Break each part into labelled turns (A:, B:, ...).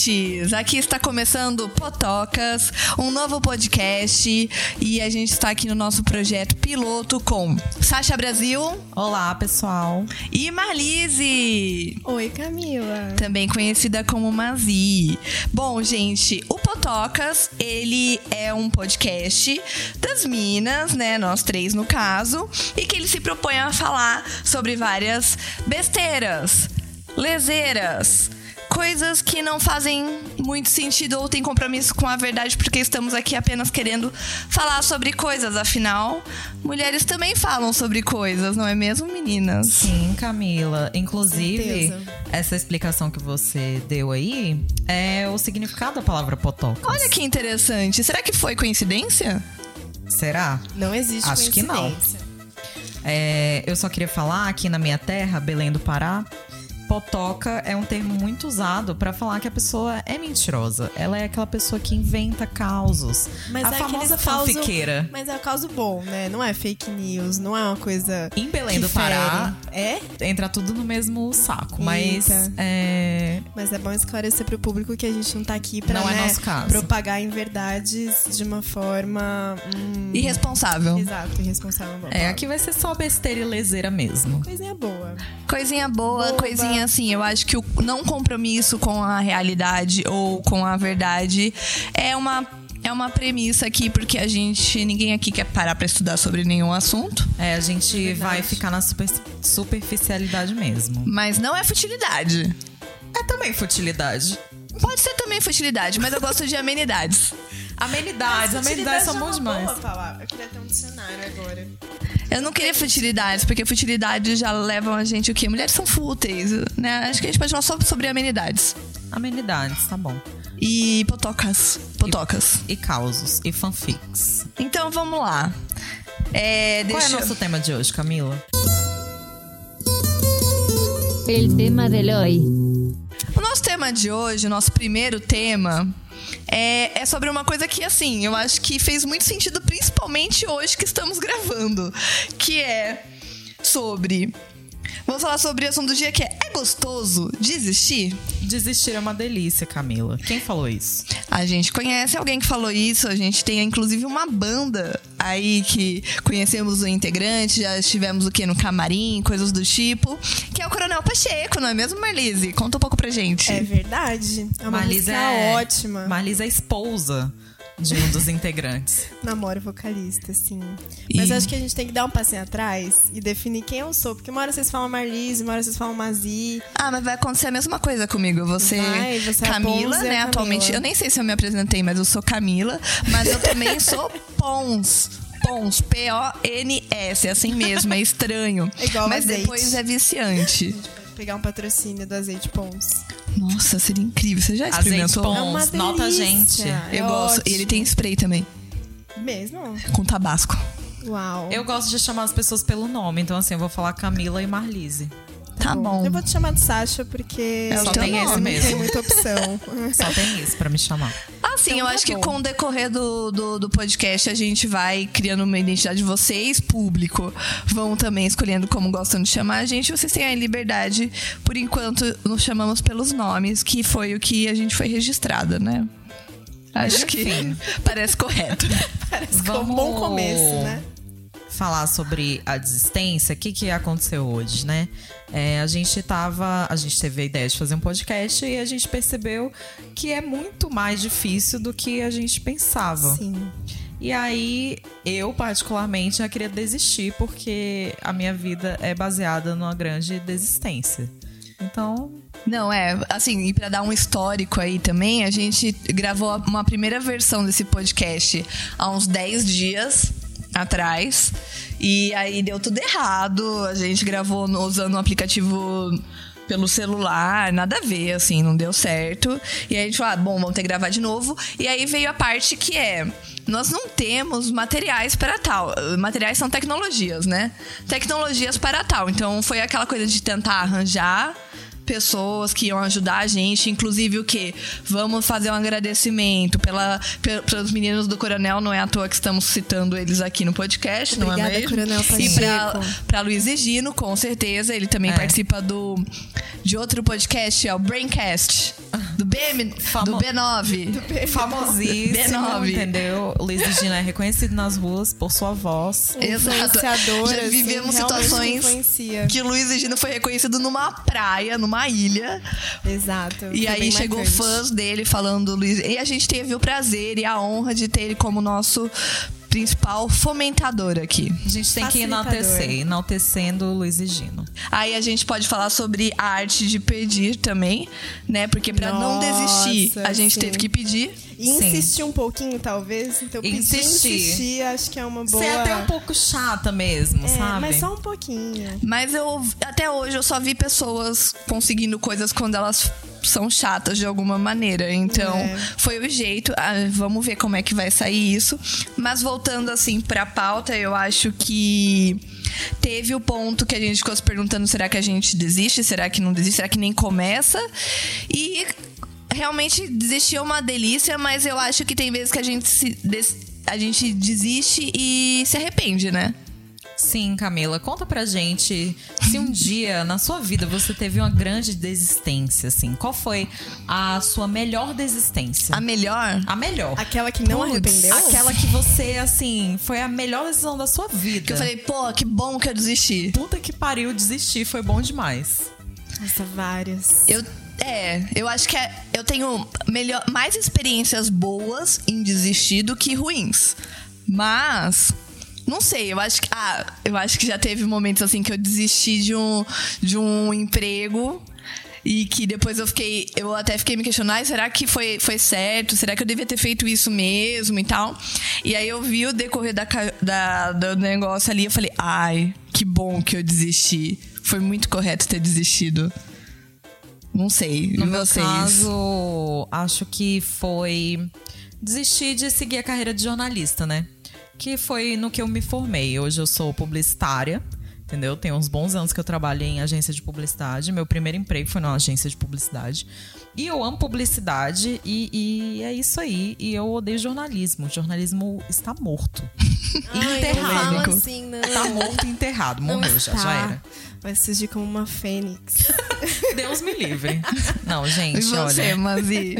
A: ouvintes! Aqui está começando Potocas, um novo podcast e a gente está aqui no nosso projeto piloto com Sasha Brasil
B: Olá, pessoal.
A: e Marlise,
C: Oi, Camila.
A: também conhecida como Mazi. Bom, gente, o Potocas, ele é um podcast das minas, né, nós três no caso, e que ele se propõe a falar sobre várias besteiras, leseiras, coisas que não fazem muito sentido ou têm compromisso com a verdade, porque estamos aqui apenas querendo falar sobre coisas. Afinal, mulheres também falam sobre coisas, não é mesmo, meninas?
B: Sim, Camila. Inclusive, essa explicação que você deu aí é o significado da palavra potocas.
A: Olha que interessante. Será que foi coincidência?
B: Será?
C: Não existe
B: Acho que não.
C: coincidência.
B: É, eu só queria falar aqui na minha terra, Belém do Pará. Potoca é um termo muito usado pra falar que a pessoa é mentirosa. Ela é aquela pessoa que inventa causos.
C: Mas
B: a
C: é
B: famosa fanfiqueira.
C: Mas é um caso bom, né? Não é fake news, não é uma coisa.
B: Em Belém
C: que
B: do Pará,
C: fere. É?
B: entra tudo no mesmo saco. Mas
C: Eita.
B: é,
C: Mas é bom esclarecer pro público que a gente não tá aqui pra
B: Não é
C: né,
B: nosso caso.
C: propagar inverdades de uma forma. hum,
A: Irresponsável.
C: Exato, irresponsável.
B: É, aqui vai ser só besteira e leseira mesmo.
C: Coisinha boa.
A: Coisinha boa,
C: Boba.
A: coisinha assim. Eu acho que o não compromisso com a realidade ou com a verdade é uma. É uma premissa aqui, porque a gente. Ninguém aqui quer parar pra estudar sobre nenhum assunto.
B: É, a gente
C: verdade.
B: vai ficar na super- superficialidade mesmo.
A: Mas não é futilidade.
B: É também futilidade.
A: Pode ser também futilidade, mas eu gosto de amenidades.
B: Amenidades, amenidades são
C: é palavra. Eu queria ter um dicionário agora.
A: Eu não queria futilidades, porque futilidades já levam a gente o quê? Mulheres são fúteis, né? Acho que a gente pode falar só sobre amenidades.
B: Amenidades, tá bom.
A: E potocas. Potocas.
B: E causos, e fanfics.
A: Então vamos lá. É,
B: Qual é o nosso tema de hoje, Camila?
D: El tema del hoy.
A: O nosso tema de hoje, o nosso primeiro tema, é, é sobre uma coisa que, assim, eu acho que fez muito sentido, principalmente hoje que estamos gravando. Que é sobre. Vamos falar sobre o assunto do dia que é: é gostoso desistir?
B: Desistir é uma delícia, Camila. Quem falou isso?
A: A gente conhece alguém que falou isso, a gente tem inclusive uma banda aí que conhecemos o integrante, já estivemos o que no camarim, coisas do tipo, que é o Coronel Pacheco, não é mesmo, Marlise? Conta um pouco pra gente.
C: É verdade. É uma música
B: é
C: ótima.
B: Marlisa é esposa de um dos integrantes.
C: Namoro vocalista, sim.
A: E-
C: Mas acho que a gente tem que dar um passinho atrás e definir quem eu sou. Porque uma hora vocês falam Marlise, uma hora vocês falam Mazi.
A: Ah, mas vai acontecer a mesma coisa comigo. Você,
C: Vai, você é
A: Camila,
C: e a
A: né?
C: Camila.
A: Atualmente, eu nem sei se eu me apresentei, mas eu sou Camila. Mas eu também sou Pons. Pons, P-O-N-S, é assim mesmo, é estranho.
C: É igual
A: mas
C: azeite.
A: depois é viciante.
C: Pode pegar um patrocínio do Azeite Pons.
A: Nossa, seria incrível. Você já
B: Azeite
A: experimentou?
B: Pons,
C: É uma
B: nota a
C: delícia.
B: gente.
A: Eu
C: É
A: gosto. E ele tem spray também,
C: Mesmo?
A: com tabasco.
C: Uau.
B: Eu gosto de chamar as pessoas pelo nome, então assim, eu vou falar Camila e Marlise.
A: Tá bom.
C: Eu vou te chamar de Sasha porque
A: É o
C: só tem esse
A: nome.
C: não
B: mesmo.
C: tem muita opção.
B: Só tem isso pra me chamar.
A: Assim,
C: Então
A: eu
C: tá
A: acho que
C: bom.
A: com o decorrer do, do, do podcast a gente vai criando uma identidade de vocês, público. Vão também escolhendo como gostam de chamar a gente. Vocês têm a liberdade. Por enquanto, nos chamamos pelos nomes, que foi o que a gente foi registrada, né? Acho que parece correto.
C: Parece que é um bom começo, né?
B: Falar sobre a desistência, o que, que aconteceu hoje, né? É, a gente tava. A gente teve a ideia de fazer um podcast e a gente percebeu que é muito mais difícil do que a gente pensava.
C: Sim.
B: E aí, eu particularmente já queria desistir, porque a minha vida é baseada numa grande desistência. Então,
A: Não, é, assim, e pra dar um histórico aí também, a gente gravou uma primeira versão desse podcast há uns 10 dias atrás. E aí deu tudo errado. A gente gravou usando um aplicativo pelo celular, nada a ver, assim, não deu certo. E aí a gente falou, ah, bom, vamos ter que gravar de novo. E aí veio a parte que é. Nós não temos materiais para tal. Materiais são tecnologias, né? Tecnologias para tal. Então foi aquela coisa de tentar arranjar pessoas que iam ajudar a gente, inclusive o que? Vamos fazer um agradecimento pela, pe- pelos meninos do Coronel, não é à toa que estamos citando eles aqui no podcast, não é
C: Obrigada,
A: mesmo?
C: Coronel
A: E pra, Luiz e Gino, com certeza, ele também
B: É.
A: participa do de outro podcast, é o Braincast, do BM,
B: Famo-
A: do B9.
B: Famosíssimo,
A: B9.
B: entendeu? O Luiz Gina é reconhecido nas ruas por sua voz.
A: Exato. Já vivemos
C: assim,
A: situações que o Luiz e Gino foi reconhecido numa praia, numa ilha.
C: Exato.
A: E aí chegou
C: marcante.
A: fãs dele falando Luiz. E a gente teve o prazer e a honra de ter ele como nosso principal fomentador aqui.
B: A gente tem que enaltecer, enaltecendo o Luiz e Gino.
A: Aí a gente pode falar sobre a arte de pedir também, né? Porque pra não desistir, a gente
C: sim.
A: teve que pedir.
C: E
B: Sim.
C: insistir um pouquinho, talvez. Então, pedir
B: Insistir.
C: insistir, acho que é uma boa...
B: Você é até um pouco chata mesmo,
C: É,
B: sabe?
C: mas só um pouquinho.
A: Mas eu até hoje eu só vi pessoas conseguindo coisas quando elas são chatas de alguma maneira. Então,
C: É.
A: foi o jeito. Ah, vamos ver como é que vai sair isso. Mas voltando assim pra pauta, eu acho que teve o ponto que a gente ficou se perguntando: será que a gente desiste? Será que não desiste? Será que nem começa? E realmente desistir é uma delícia, mas eu acho que tem vezes que a gente se a gente desiste e se arrepende, né?
B: Sim, Camila, conta pra gente se um dia na sua vida você teve uma grande desistência, assim. Qual foi a sua melhor desistência?
A: A melhor
B: A melhor.
C: Aquela que não
A: Putz,
C: arrependeu?
B: Aquela que você, assim, foi a melhor decisão da sua vida.
A: Que eu falei, pô, que bom que eu desisti.
B: puta que pariu, desistir, foi bom demais.
C: Nossa, várias.
A: Eu, é, eu acho que é- eu tenho melhor, mais experiências boas em desistir do que ruins. Mas. Não sei, eu acho que. Ah, eu acho que já teve momentos assim que eu desisti de um, de um emprego. E que depois eu fiquei. Eu até fiquei me questionando, "Ai, será que foi, foi certo? Será que eu devia ter feito isso mesmo e tal? E aí eu vi o decorrer da, da- do negócio ali eu falei, ai, que bom que eu desisti. Foi muito correto ter desistido. Não sei.
B: No meu
A: vocês?
B: caso, acho que foi desistir de seguir a carreira de jornalista, né? Que foi no que eu me formei. Hoje eu sou publicitária, entendeu? Tem uns bons anos que eu trabalho em agência de publicidade. Meu primeiro emprego foi numa agência de publicidade. E eu amo publicidade e, e é isso aí. E eu odeio jornalismo. O jornalismo está morto.
C: Ai,
B: enterrado.
C: não assim, não.
B: Tá morto e enterrado. Morreu já,
C: está.
B: já era.
C: Vai surgir como uma fênix.
B: Deus me livre. Não,
A: E
B: gente,
A: você,
B: olha.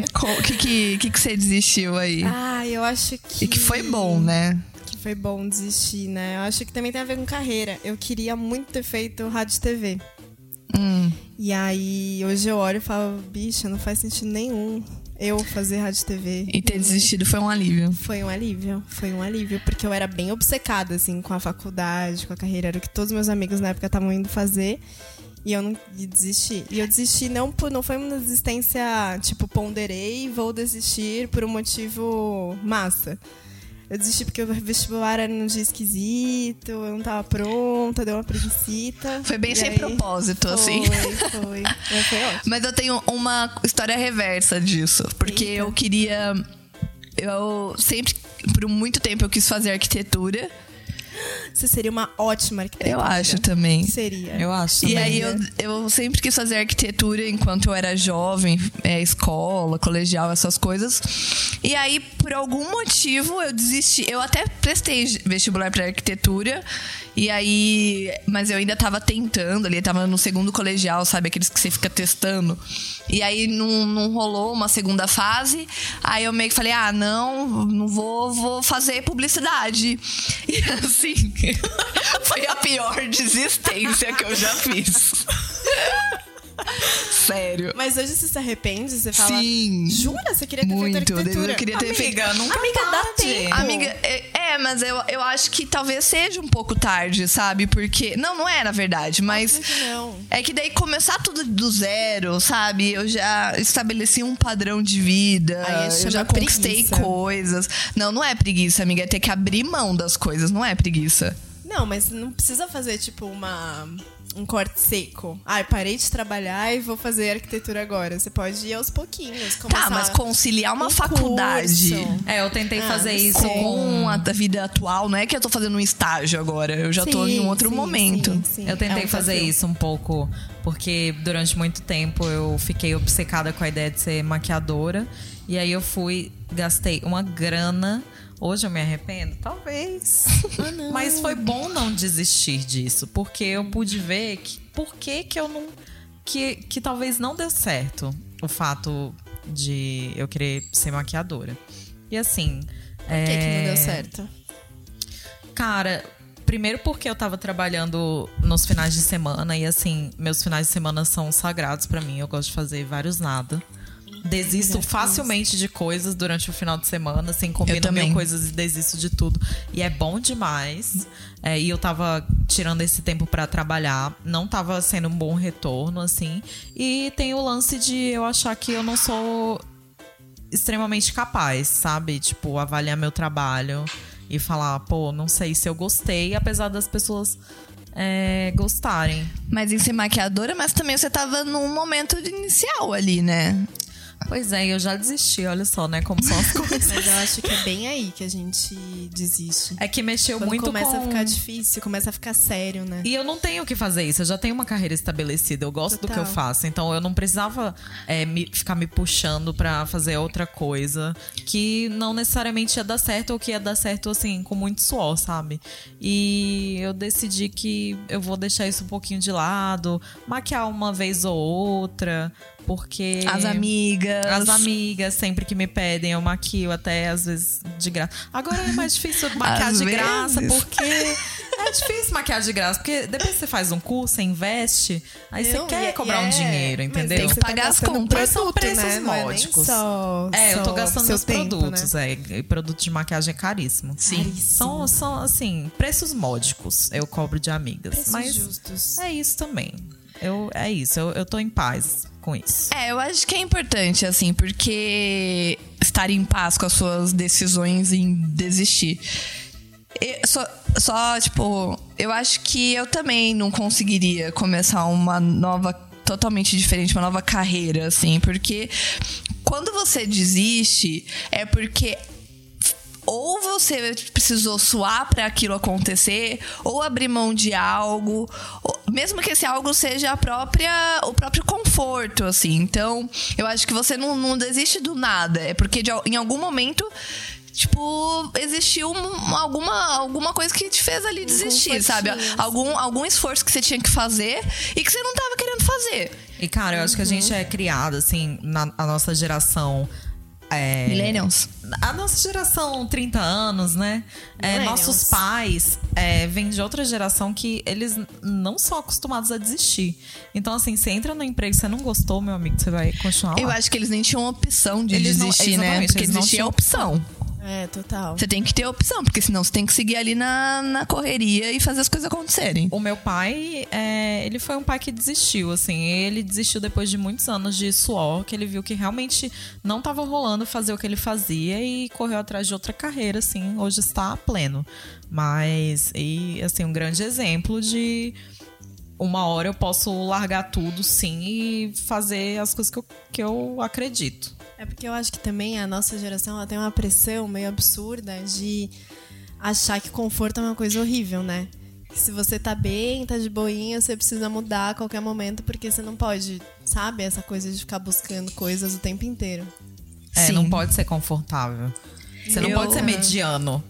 A: O que, que, que, que você desistiu aí?
C: Ah, eu acho que...
A: E que foi bom, né?
C: Foi bom desistir, né? Eu acho que também tem a ver com carreira. Eu queria muito ter feito rádio e TV.
A: Hum.
C: E aí, hoje eu olho e falo, bicha, não faz sentido nenhum eu fazer rádio e TV.
A: E ter desistido foi um alívio.
C: Foi um alívio, foi um alívio, porque eu era bem obcecada, assim, com a faculdade, com a carreira. Era o que todos meus amigos na época estavam indo fazer. E eu não e desisti. E eu desisti não por não foi uma desistência, tipo, ponderei, vou desistir por um motivo massa. Eu desisti porque o vestibular era num dia esquisito, eu não tava pronta, deu uma preguiçita.
A: Foi bem sem
C: aí-
A: propósito, assim.
C: Foi, foi. Mas foi ótimo.
A: Mas eu tenho uma história reversa disso. Porque
C: Eita.
A: eu queria. Eu sempre, por muito tempo, eu quis fazer arquitetura.
C: Você seria uma ótima arquiteta.
A: Eu acho também.
C: Seria.
B: Eu acho
A: E
B: também.
A: aí eu, eu sempre quis fazer arquitetura enquanto eu era jovem, é, escola, colegial, essas coisas. E aí, por algum motivo, eu desisti. Eu até prestei vestibular para arquitetura. E aí. Mas eu ainda tava tentando ali, tava no segundo colegial, sabe? Aqueles que você fica testando. E aí não, não rolou uma segunda fase. Aí eu meio que falei: ah, não, não vou, vou fazer publicidade. E assim, foi a pior desistência que eu já fiz. Sério.
C: Mas hoje você se arrepende? Você fala.
A: Sim.
C: Jura? Você queria ter
A: Muito.
C: feito arquitetura?
A: Eu queria ter feito.
B: Amiga, nunca
C: Amiga, dá tempo.
A: Amiga, é, é, mas eu, eu acho que talvez seja um pouco tarde, sabe? Porque. Não, não é, na verdade, mas.
C: Não.
A: É que daí começar tudo do zero, sabe? Eu já estabeleci um padrão de vida.
C: Aí
A: eu já conquistei
C: preguiça.
A: coisas. Não, não é preguiça, amiga. É ter que abrir mão das coisas, não é preguiça.
C: Não, mas não precisa fazer, tipo, uma um corte seco. Ai, parei de trabalhar e vou fazer arquitetura agora. Você pode ir aos pouquinhos.
A: Tá, mas conciliar uma
C: um
A: faculdade
C: curso.
B: É, eu tentei
C: Ah,
B: fazer isso
A: com
B: com.
A: a da vida atual, não é que eu tô fazendo um estágio agora, eu já tô
C: Sim,
A: em um outro
C: sim,
A: momento.
C: sim, sim.
B: Eu tentei
C: É um
B: fazer
C: desafio.
B: isso um pouco, porque durante muito tempo eu fiquei obcecada com a ideia de ser maquiadora. E aí eu fui, gastei uma grana. Hoje eu me arrependo? Talvez.
C: Ah,
B: Mas foi bom não desistir disso, porque eu pude ver que, por que, que eu não. Que, que talvez não deu certo o fato de eu querer ser maquiadora. E assim.
C: Por que, que não
B: é,
C: deu certo?
B: Cara, primeiro porque eu tava trabalhando nos finais de semana e assim, meus finais de semana são sagrados pra mim. Eu gosto de fazer vários nada. Desisto facilmente de coisas durante o final de semana, assim, combino mil coisas e desisto de tudo. E é bom demais. É, e eu tava tirando esse tempo pra trabalhar, não tava sendo um bom retorno, assim. E tem o lance de eu achar que eu não sou extremamente capaz, sabe? Tipo, avaliar meu trabalho e falar, pô, não sei se eu gostei, apesar das pessoas é, gostarem.
A: Mas em ser maquiadora, mas também você tava num momento de inicial ali, né?
B: Pois é, eu já desisti, olha só, né? Como são as coisas.
C: Mas eu acho que é bem aí que a gente desiste.
B: É que mexeu
C: Quando
B: muito
C: começa
B: com...
C: a ficar difícil, começa a ficar sério, né?
B: E eu não tenho que fazer isso, eu já tenho uma carreira estabelecida, eu gosto do que eu
C: Total.
B: faço. Então eu não precisava é, me- ficar me puxando pra fazer outra coisa que não necessariamente ia dar certo ou que ia dar certo assim, com muito suor, sabe? E eu decidi que eu vou deixar isso um pouquinho de lado, maquiar uma vez ou outra, porque.
A: As amigas.
B: As amigas, sempre que me pedem, eu maquio até às vezes de graça. Agora é mais difícil maquiar
A: Às
B: de graça,
A: vezes.
B: porque é difícil maquiar de graça. Porque depois você faz um curso, você investe, aí você
C: Não,
B: quer
C: e-
B: cobrar um
C: é-
B: dinheiro,
C: mas
B: entendeu?
A: tem que
C: você tá
A: pagar as contas.
B: São
C: produto,
B: preços
C: né? Não é nem
B: módicos.
C: só-
B: É, eu tô gastando
C: seu
B: meus
C: tempo,
B: produtos,
C: né?
B: é. E produto de maquiagem é caríssimo.
A: Sim.
B: São, são, assim, preços módicos eu cobro de amigas.
C: Preços
B: mas
C: justos.
B: é isso também. Eu, é isso, eu, eu tô em paz com isso.
A: É, eu acho que é importante, assim, porque estar em paz com as suas decisões em desistir. Eu- só, só, tipo, eu acho que eu também não conseguiria começar uma nova, totalmente diferente, uma nova carreira, assim, porque quando você desiste, é porque ou você precisou suar para aquilo acontecer, ou abrir mão de algo, mesmo que esse algo seja a própria, o próprio conforto, assim. Então, eu acho que você não, não desiste do nada, é porque de em algum momento Tipo, existiu um- alguma, alguma coisa que te fez ali desistir, sabe?
C: confortinho,
A: Algum, algum esforço que você tinha que fazer e que você não tava querendo fazer.
B: E, cara, eu acho que a gente é criado, assim, na a nossa geração. É,
A: Millennials.
B: A nossa geração, 30 anos, né? É, nossos pais é, vêm de outra geração que eles não são acostumados a desistir. Então, assim, você entra no emprego e você não gostou, meu amigo, você vai continuar lá.
A: Eu acho que eles nem tinham opção de
B: Eles não-
A: desistir, né?
B: exatamente,
A: Porque
B: eles não
A: desistir é
B: tinham
A: opção.
C: É, total.
A: Você tem que ter opção, porque senão você tem que seguir ali na, na correria e fazer as coisas acontecerem.
B: O meu pai, é, ele foi um pai que desistiu, assim. Ele desistiu depois de muitos anos de suor, que ele viu que realmente não estava rolando fazer o que ele fazia e correu atrás de outra carreira, assim. Hoje está pleno. Mas, e, assim, um grande exemplo de uma hora eu posso largar tudo, sim, e fazer as coisas que eu, que eu acredito.
C: É porque eu acho que também a nossa geração ela tem uma pressão meio absurda de achar que conforto é uma coisa horrível, né? Que se você tá bem, tá de boinha, você precisa mudar a qualquer momento, porque você não pode, sabe? Essa coisa de ficar buscando coisas o tempo inteiro.
B: É,
A: Sim.
B: não pode ser confortável. Você não
A: Eu-
B: pode ser mediano.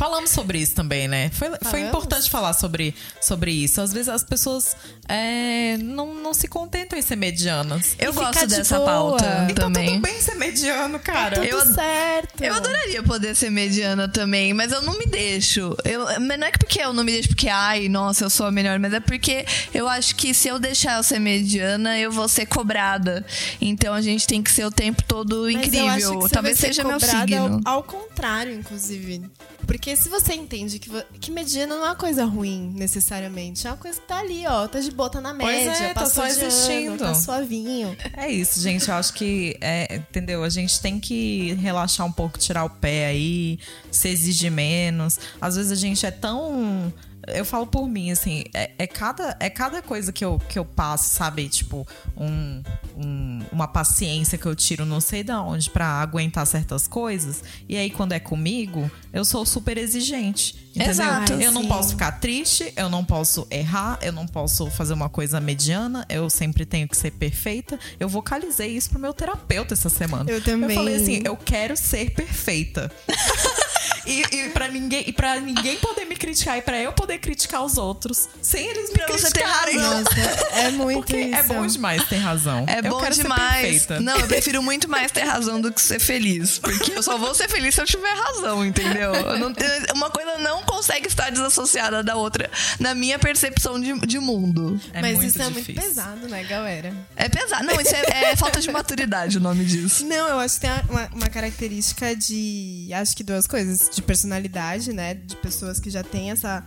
B: Falamos sobre isso também, né? Foi, foi importante falar sobre, sobre isso. Às vezes as pessoas é, não, não se contentam em ser medianas.
A: Eu gosto
C: de
A: dessa
C: boa.
A: pauta
B: E tá
A: também.
B: tudo bem ser mediano, cara.
A: Eu-
C: Tudo certo.
A: Eu adoraria poder ser mediana também, mas eu não me deixo. Eu, mas não é que porque eu não me deixo porque, ai, nossa, eu sou a melhor, mas é porque eu acho que se eu deixar eu ser mediana, eu vou ser cobrada. Então a gente tem que ser o tempo todo
C: Mas eu
A: incrível. Talvez seja meu signo.
C: Ao, ao contrário, inclusive. Porque se você entende que, que mediana não é uma coisa ruim, necessariamente. É uma coisa que tá ali, ó. Tá de boa, tá na
B: Pois
C: média,
B: é, tá
C: passou
B: só
C: de ano,
B: existindo.
C: tá suavinho.
B: É isso, gente. Eu acho que, é, entendeu? A gente tem que relaxar um pouco, tirar o pé aí, se exigir menos. Às vezes a gente é tão eu falo por mim, assim, é, é cada, é cada coisa que eu, que eu passo, sabe? Tipo, um, um- uma paciência que eu tiro não sei de onde pra aguentar certas coisas. E aí, quando é comigo, eu sou super exigente. Entendeu?
A: Exato.
B: Eu não
C: Sim.
B: posso ficar triste, eu não posso errar, eu não posso fazer uma coisa mediana, eu sempre tenho que ser perfeita. Eu vocalizei isso pro meu terapeuta essa semana.
C: Eu também.
B: Eu falei assim, eu quero ser perfeita. E, e para ninguém, e para ninguém poder me criticar e pra eu poder criticar os outros sem eles me
A: Pra
B: criticarem.
A: razão.
C: Nossa, é muito
B: Porque
C: isso.
B: é bom demais ter razão.
A: É
B: eu
A: bom
B: quero Ser
A: demais.
B: perfeita.
A: Não, eu prefiro muito mais ter razão do que ser feliz. Porque eu só vou ser feliz se eu tiver razão, entendeu? Eu não uma coisa não consegue estar desassociada da outra na minha percepção de, de mundo.
B: É
C: Mas
B: muito
C: isso é muito
B: difícil.
C: pesado, né, galera?
A: É pesado. Não, isso é, é falta de maturidade o nome disso.
C: Não, eu acho que tem uma, uma característica de. Acho que duas coisas. De personalidade, né? De pessoas que já têm essa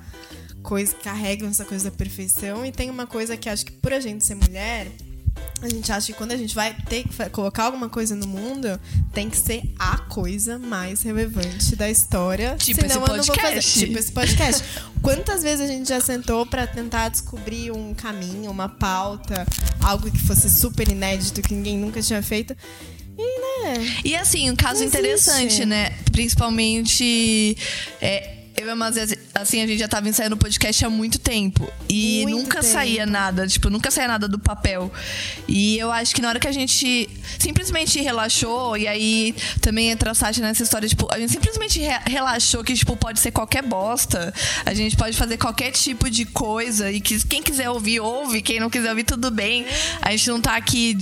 C: coisa, carregam essa coisa da perfeição. E tem uma coisa que acho que por a gente ser mulher. A gente acha que quando a gente vai ter que colocar alguma coisa no mundo, tem que ser a coisa mais relevante da história.
A: Tipo
C: senão
A: esse
C: eu não vou fazer.
A: podcast.
C: Tipo esse podcast. Quantas vezes a gente já sentou pra tentar descobrir um caminho, uma pauta, algo que fosse super inédito, que ninguém nunca tinha feito. E, né?
A: E assim, um caso
C: existe.
A: interessante, né? Principalmente. é, eu e a Mazé, assim, a gente já tava ensaiando o podcast há muito tempo. E
C: Muito
A: nunca
C: tempo.
A: saía nada, tipo, nunca saía nada do papel. E eu acho que na hora que a gente simplesmente relaxou, e aí também entra a Sasha nessa história, tipo, a gente simplesmente re- relaxou que, tipo, pode ser qualquer bosta. A gente pode fazer qualquer tipo de coisa. E que quem quiser ouvir, ouve. Quem não quiser ouvir, tudo bem. A gente não tá aqui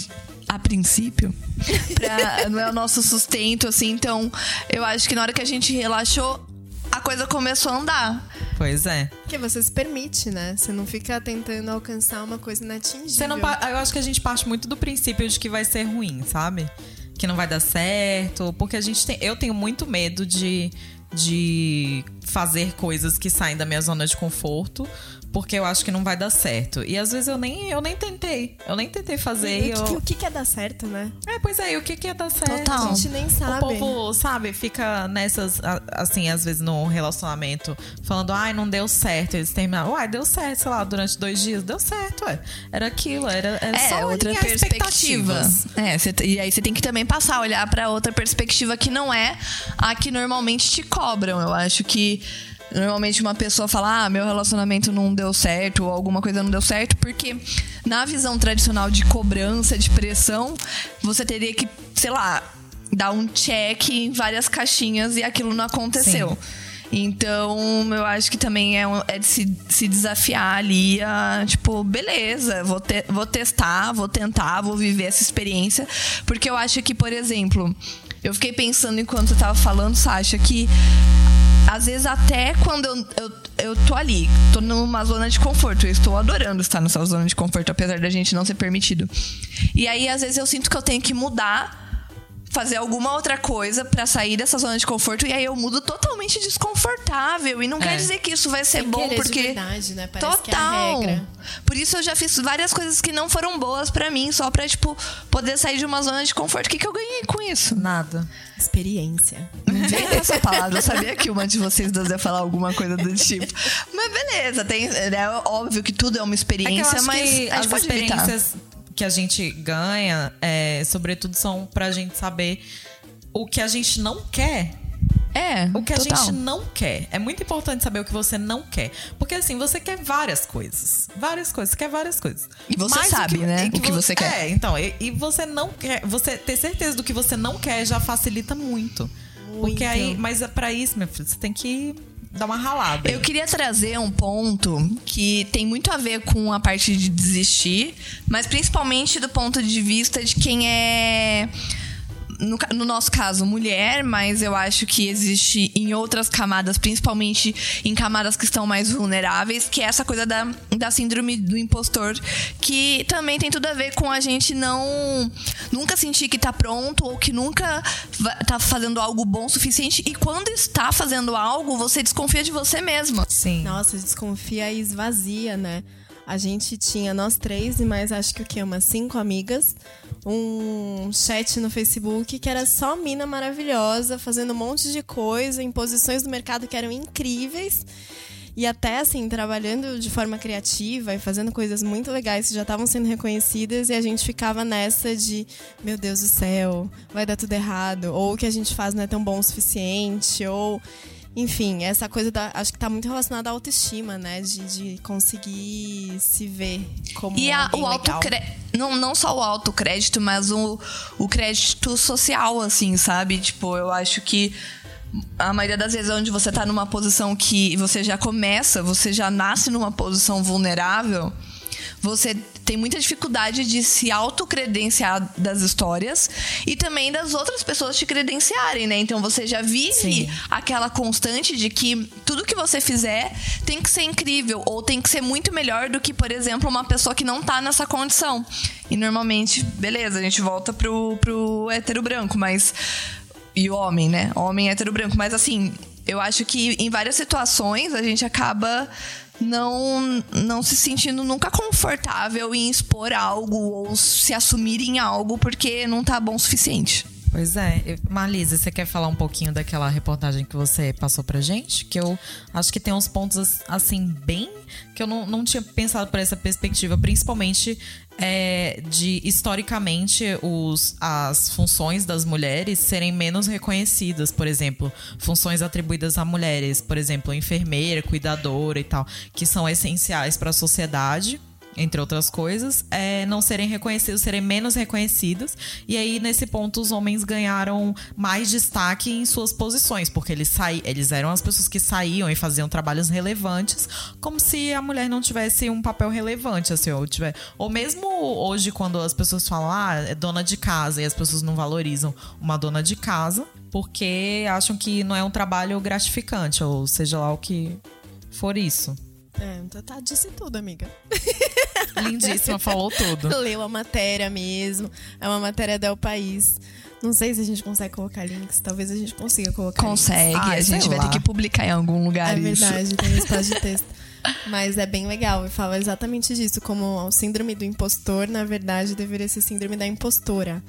A: a princípio, pra- não é o nosso sustento, assim. Então, eu acho que na hora que a gente relaxou, a coisa começou a andar.
B: Pois é.
C: Porque você se permite, né? Você não fica tentando alcançar uma coisa inatingível.
B: Você não eu acho que a gente parte muito do princípio de que vai ser ruim, sabe? Que não vai dar certo. Porque a gente tem. Eu tenho muito medo de, de fazer coisas que saem da minha zona de conforto. Porque eu acho que não vai dar certo. E às vezes eu nem, eu nem tentei. Eu nem tentei fazer.
C: E
B: e
C: o, que,
B: eu...
C: o que que é dar certo, né?
B: É, pois é, o que, que ia dar certo?
A: Total.
C: A gente nem sabe.
B: O povo, sabe, fica nessas, assim, às vezes no relacionamento, falando, ai, não deu certo. Eles terminam, uai, deu certo, sei lá, durante dois dias, deu certo, ué. Era aquilo, era, era
A: É,
B: só
A: outra perspectiva. É, cê e aí você tem que também passar a olhar pra outra perspectiva que não é a que normalmente te cobram. Eu acho que normalmente uma pessoa fala: "Ah, meu relacionamento não deu certo" ou alguma coisa não deu certo, porque na visão tradicional de cobrança, de pressão, você teria que, sei lá, dar um check em várias caixinhas e aquilo não aconteceu. Então, eu acho que também é, um- é de se, se desafiar ali a, tipo, beleza, vou, te- vou testar, vou tentar, vou viver essa experiência. Porque eu acho que, por exemplo, eu fiquei pensando enquanto eu tava falando, Sasha, que às vezes até quando eu, eu, eu tô ali, tô numa zona de conforto, eu estou adorando estar nessa zona de conforto, apesar da gente não ser permitido. E aí, às vezes, eu sinto que eu tenho que mudar fazer alguma outra coisa pra sair dessa zona de conforto e aí eu mudo totalmente desconfortável e não quer
B: É.
A: dizer que isso vai ser
C: Sem
A: bom
C: querer de
A: porque
C: verdade, né? Parece
A: total
C: que é a regra.
A: por isso eu já fiz várias coisas que não foram boas pra mim só pra tipo poder sair de uma zona de conforto o que que eu ganhei com isso
B: Nada.
C: Experiência.
A: Essa palavra. Eu sabia que uma de vocês duas ia falar alguma coisa do tipo. Mas beleza, tem, é óbvio que tudo é uma
B: É que eu
A: experiência,
B: acho
A: mas
B: que
A: a gente
B: as
A: pode evitar.
B: Que a gente ganha, é, sobretudo, são pra gente saber o que a gente não quer
A: É,
B: O que a
A: total.
B: gente não quer. É muito importante saber o que você não quer. Porque assim, você quer várias coisas. Várias coisas. Você quer várias coisas.
A: E você
B: Mas
A: sabe, né,
B: e
A: o que
B: vo-
A: você quer.
B: É, então. E, e você não quer. Você ter certeza do que você não quer já facilita muito. Porque aí. Mas é pra isso, meu filho, você tem que dar uma ralada.
A: Eu queria trazer um ponto que tem muito a ver com a parte de desistir, mas principalmente do ponto de vista de quem é. No, no nosso caso, mulher, mas eu acho que existe em outras camadas, principalmente em camadas que estão mais vulneráveis, que é essa coisa da, da síndrome do impostor, que também tem tudo a ver com a gente não nunca sentir que tá pronto ou que nunca tá fazendo algo bom o suficiente. E quando está fazendo algo, você desconfia de você mesma.
B: Sim.
C: Nossa, desconfia e esvazia, né? A gente tinha nós três e mais acho que o que? Umas cinco amigas. Um chat no Facebook que era só mina maravilhosa, fazendo um monte de coisa, em posições do mercado que eram incríveis. E até assim, trabalhando de forma criativa e fazendo coisas muito legais que já estavam sendo reconhecidas e a gente ficava nessa de, meu Deus do céu, vai dar tudo errado, ou o que a gente faz não é tão bom o suficiente, ou enfim, essa coisa da, acho que tá muito relacionada à autoestima, né? De, de conseguir se ver como
A: E a, o autocrédito. Não, não só o autocrédito, mas o, o crédito social, assim, sabe? Tipo, eu acho que a maioria das vezes onde você tá numa posição que você já começa, você já nasce numa posição vulnerável, você tem muita dificuldade de se autocredenciar das histórias e também das outras pessoas te credenciarem, né? Então você já vive
B: Sim.
A: aquela constante de que tudo que você fizer tem que ser incrível ou tem que ser muito melhor do que, por exemplo, uma pessoa que não tá nessa condição. E normalmente, beleza, a gente volta pro, pro hétero branco, mas. E o homem, né? Homem hétero branco. Mas assim, eu acho que em várias situações a gente acaba não, não se sentindo nunca confortável em expor algo ou se assumir em algo porque não tá bom o suficiente.
B: Pois é. Marlise, você quer falar um pouquinho daquela reportagem que você passou pra gente? Que eu acho que tem uns pontos, assim, bem. que eu não, não tinha pensado por essa perspectiva, principalmente é, de, historicamente, os, as funções das mulheres serem menos reconhecidas. Por exemplo, funções atribuídas a mulheres, por exemplo, enfermeira, cuidadora e tal, que são essenciais para a sociedade entre outras coisas, é, não serem reconhecidos, serem menos reconhecidos. E aí, nesse ponto, os homens ganharam mais destaque em suas posições, porque eles, saí, eles eram as pessoas que saíam e faziam trabalhos relevantes, como se a mulher não tivesse um papel relevante, assim, ou, tiver, ou mesmo hoje, quando as pessoas falam, ah, é dona de casa, e as pessoas não valorizam uma dona de casa, porque acham que não é um trabalho gratificante, ou seja lá o que for isso.
C: É, então tá, disse tudo, amiga.
B: Lindíssima, falou tudo.
C: Leu a matéria mesmo. É uma matéria del País. Não sei se a gente consegue colocar links. Talvez a gente consiga colocar
A: Consegue,
B: Ai,
A: a gente vai
B: lá.
A: ter que publicar em algum lugar.
C: É
A: isso.
C: verdade, tem espaço de texto. Mas é bem legal e fala exatamente disso, como o síndrome do impostor, na verdade, deveria ser síndrome da impostora.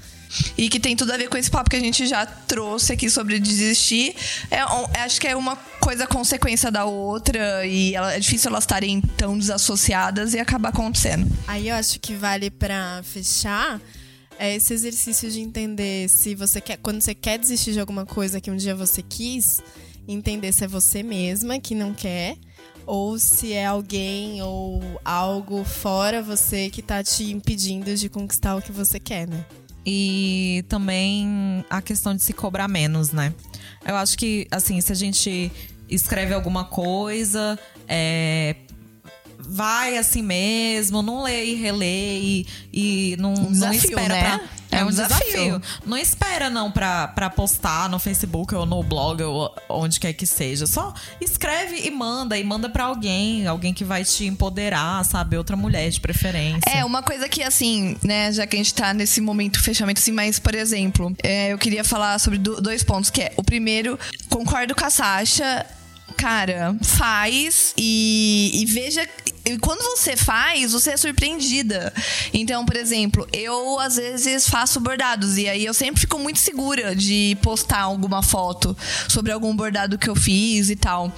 A: E que tem tudo a ver com esse papo que a gente já trouxe aqui sobre desistir. É, um- acho que é uma coisa consequência da outra e ela- é difícil elas estarem tão desassociadas e acabar acontecendo.
C: Aí eu acho que vale pra fechar é esse exercício de entender se você quer, quando você quer desistir de alguma coisa que um dia você quis, entender se é você mesma que não quer ou se é alguém ou algo fora você que tá te impedindo de conquistar o que você quer, né?
B: E também a questão de se cobrar menos, né? Eu acho que, assim, se a gente escreve alguma coisa, é, vai assim mesmo, não lê e relê e, e não, não
A: desafio,
B: espera
A: né?
B: pra.
A: É
B: É
A: um
B: um desafio.
A: desafio.
B: Não espera, não, pra, pra postar no Facebook ou no blog ou onde quer que seja. Só escreve e manda. E manda pra alguém. Alguém que vai te empoderar, sabe? Outra mulher de preferência.
A: É, uma coisa que, assim, né, já que a gente tá nesse momento fechamento, assim, mas, por exemplo, é, eu queria falar sobre do- dois pontos, que é, o primeiro, concordo com a Sasha, cara, faz e, e veja. E quando você faz, você é surpreendida. Então, por exemplo, eu às vezes faço bordados e aí eu sempre fico muito segura de postar alguma foto sobre algum bordado que eu fiz e tal.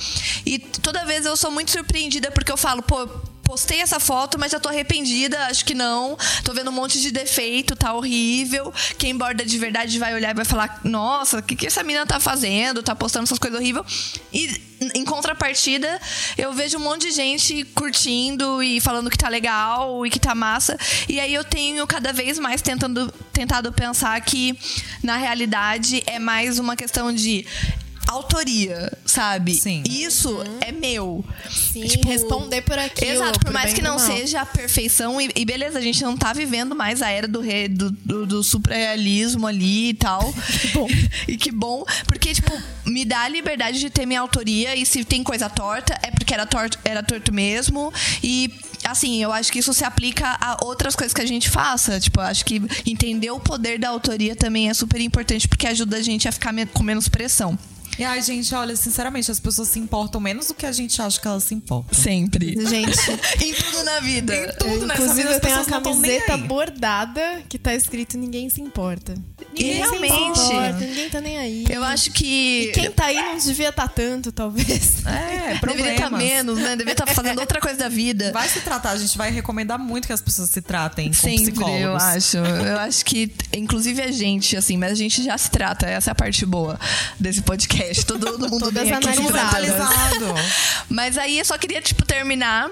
A: E toda vez eu sou muito surpreendida porque eu falo, pô, postei essa foto, mas já tô arrependida, acho que não. Tô vendo um monte de defeito, tá horrível. Quem borda de verdade vai olhar e vai falar: Nossa, o que, que essa menina tá fazendo? Tá postando essas coisas horríveis. E em contrapartida, eu vejo um monte de gente curtindo e falando que tá legal e que tá massa. E aí eu tenho cada vez mais tentando, tentado pensar que, na realidade, é mais uma questão de. Autoria, sabe?
B: Sim.
A: Isso é meu.
C: Sim,
A: Tipo,
C: responder por aquilo.
A: Exato, por
C: por
A: mais que não
C: mal.
A: seja a perfeição, e, e beleza, a gente não tá vivendo mais a era do, re, do, do, do surrealismo ali e tal.
C: bom.
A: e que bom, porque, tipo, me dá a liberdade de ter minha autoria, e se tem coisa torta, é porque era torto, era torto mesmo. E, assim, eu acho que isso se aplica a outras coisas que a gente faça. Tipo, eu acho que entender o poder da autoria também é super importante, porque ajuda a gente a ficar com menos pressão.
B: E ai, gente, olha, sinceramente, as pessoas se importam menos do que a gente acha que elas se importam.
A: Sempre.
C: Gente,
A: em tudo na vida.
B: Em tudo nessa
C: inclusive
B: vida,
C: eu tenho uma camiseta bordada que tá escrito ninguém se importa. Ninguém
A: realmente.
C: se importa, ninguém tá nem aí.
A: Eu acho que.
C: E quem tá aí não devia estar tanto, talvez.
B: É,
A: Deveria estar
B: problemas.
A: menos, né? Deveria estar fazendo outra coisa da vida.
B: Vai se tratar, a gente vai recomendar muito que as pessoas se tratem com
A: Sempre,
B: psicólogos.
A: eu acho. Eu acho que, inclusive a gente, assim, mas a gente já se trata. Essa é a parte boa desse podcast. Todo, todo mundo
C: Todas.
B: Analisado.
A: Mas aí eu só queria, tipo, terminar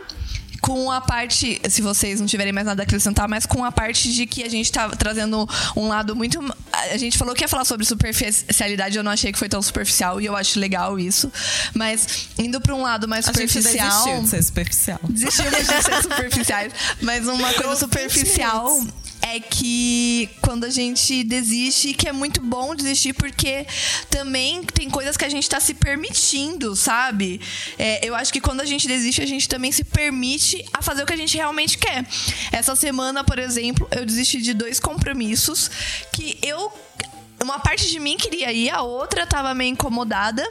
A: com a parte, se vocês não tiverem mais nada a acrescentar, mas com a parte de que a gente tá trazendo um lado muito. A gente falou que ia falar sobre superficialidade, eu não achei que foi tão superficial e eu acho legal isso. Mas indo pra um lado mais
B: A gente
A: superficial.
B: desistiu de ser superficial.
A: Desistimos de ser superficiais. Mas uma coisa superficial é que quando a gente desiste, que é muito bom desistir, porque também tem coisas que a gente tá se permitindo, sabe? É, eu acho que quando a gente desiste, a gente também se permite a fazer o que a gente realmente quer. Essa semana, por exemplo, eu desisti de dois compromissos que eu uma parte de mim queria ir, a outra tava meio incomodada.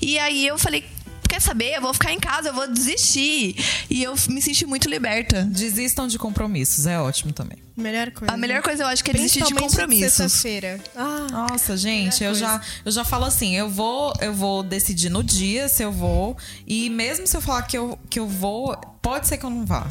A: E aí eu falei, quer saber? Eu vou ficar em casa, eu vou desistir. E eu me senti muito liberta.
B: Desistam de compromissos, é ótimo também.
C: Melhor coisa.
A: A melhor coisa eu acho que é desistir de compromissos.
C: sexta-feira. Ah,
B: Nossa, gente, eu já, eu já falo assim, eu vou, eu vou decidir no dia se eu vou. E mesmo se eu falar que eu, que eu vou, pode ser que eu não vá.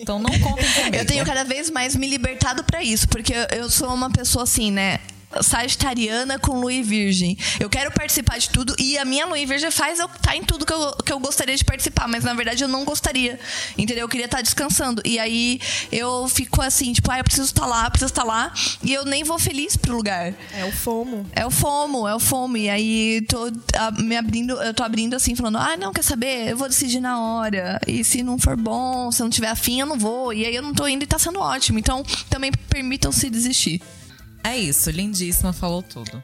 B: Então não contem comigo.
A: Eu tenho cada vez mais me libertado pra isso, porque eu sou uma pessoa assim, né? Sagitariana com Lua e Virgem. Eu quero participar de tudo e a minha Lua e Virgem faz eu estar em tudo que eu, que eu gostaria de participar, mas na verdade eu não gostaria. Entendeu? Eu queria estar descansando. E aí eu fico assim, tipo, ah, eu preciso estar lá, preciso estar lá. E eu nem vou feliz pro lugar.
C: é o FOMO.
A: É o FOMO, é o FOMO. E aí tô me abrindo, eu tô abrindo assim, falando, ah, não, quer saber? Eu vou decidir na hora. E se não for bom, se eu não tiver afim, eu não vou. E aí eu não tô indo e tá sendo ótimo. Então, também permitam-se desistir.
B: É isso, lindíssima, falou tudo.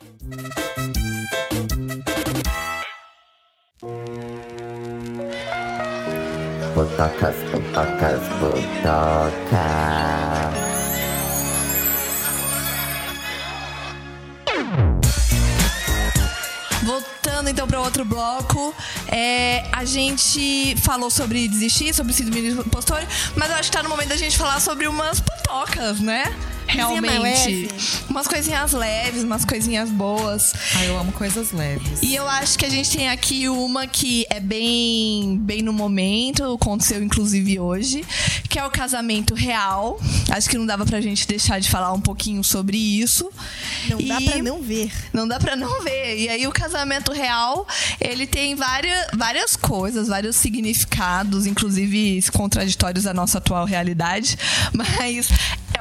E: Potocas, potocas, potocas.
A: Voltando então para outro bloco, é, a gente falou sobre desistir, sobre síndrome do impostor, mas eu acho que tá no momento da gente falar sobre umas potocas, né? Realmente. Umas coisinhas leves, umas coisinhas boas.
B: Ai, eu amo coisas leves.
A: E eu acho que a gente tem aqui uma que é bem, bem no momento, aconteceu inclusive hoje, que é o casamento real. Acho que não dava pra gente deixar de falar um pouquinho sobre isso.
C: Não dá
A: E-
C: pra não ver.
A: Não dá pra não ver. E aí o casamento real, ele tem várias, várias coisas, vários significados, inclusive contraditórios à nossa atual realidade. Mas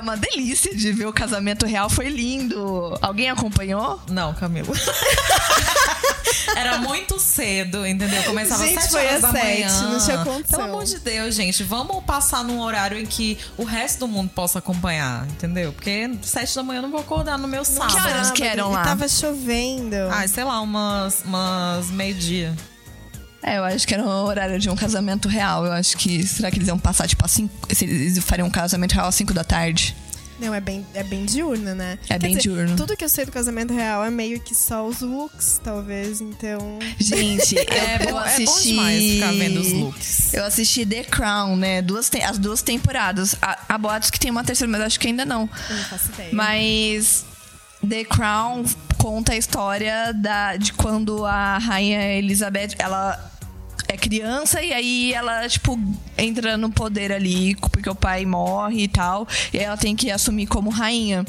A: uma delícia de ver o casamento real, foi lindo. Alguém acompanhou?
B: Não, Camilo. Era muito cedo, entendeu? Começava
C: Gente,
B: às 7
C: foi
B: horas
C: às
B: da
C: sete,
B: manhã.
C: não tinha condição.
B: Pelo amor de Deus, gente, vamos passar num horário em que o resto do mundo possa acompanhar, entendeu? Porque 7 da manhã eu não vou acordar no meu sábado.
A: Que horas que eram
C: E
A: lá?
C: tava chovendo.
B: Ai, sei lá, umas, umas meio-dia.
A: É, eu acho que era o horário de um casamento real. Eu acho que. Será que eles iam passar, tipo, às 5. Se eles fariam um casamento real às 5 da tarde?
C: Não, é bem, é bem diurno, né?
A: É bem diurno.
C: Tudo que eu sei do casamento real é meio que só os looks, talvez. Então.
A: Gente,
B: É,
A: eu,
B: bom, é
A: assisti.
B: bom demais ficar vendo os looks.
A: Eu assisti The Crown, né? Duas te- as duas temporadas. Há, há boatos que tem uma terceira, mas acho que ainda não.
C: Eu não faço ideia.
A: Mas The Crown conta a história da, de quando a rainha Elizabeth, ela é criança e aí ela, tipo, entra no poder ali, porque o pai morre e tal. E aí ela tem que assumir como rainha.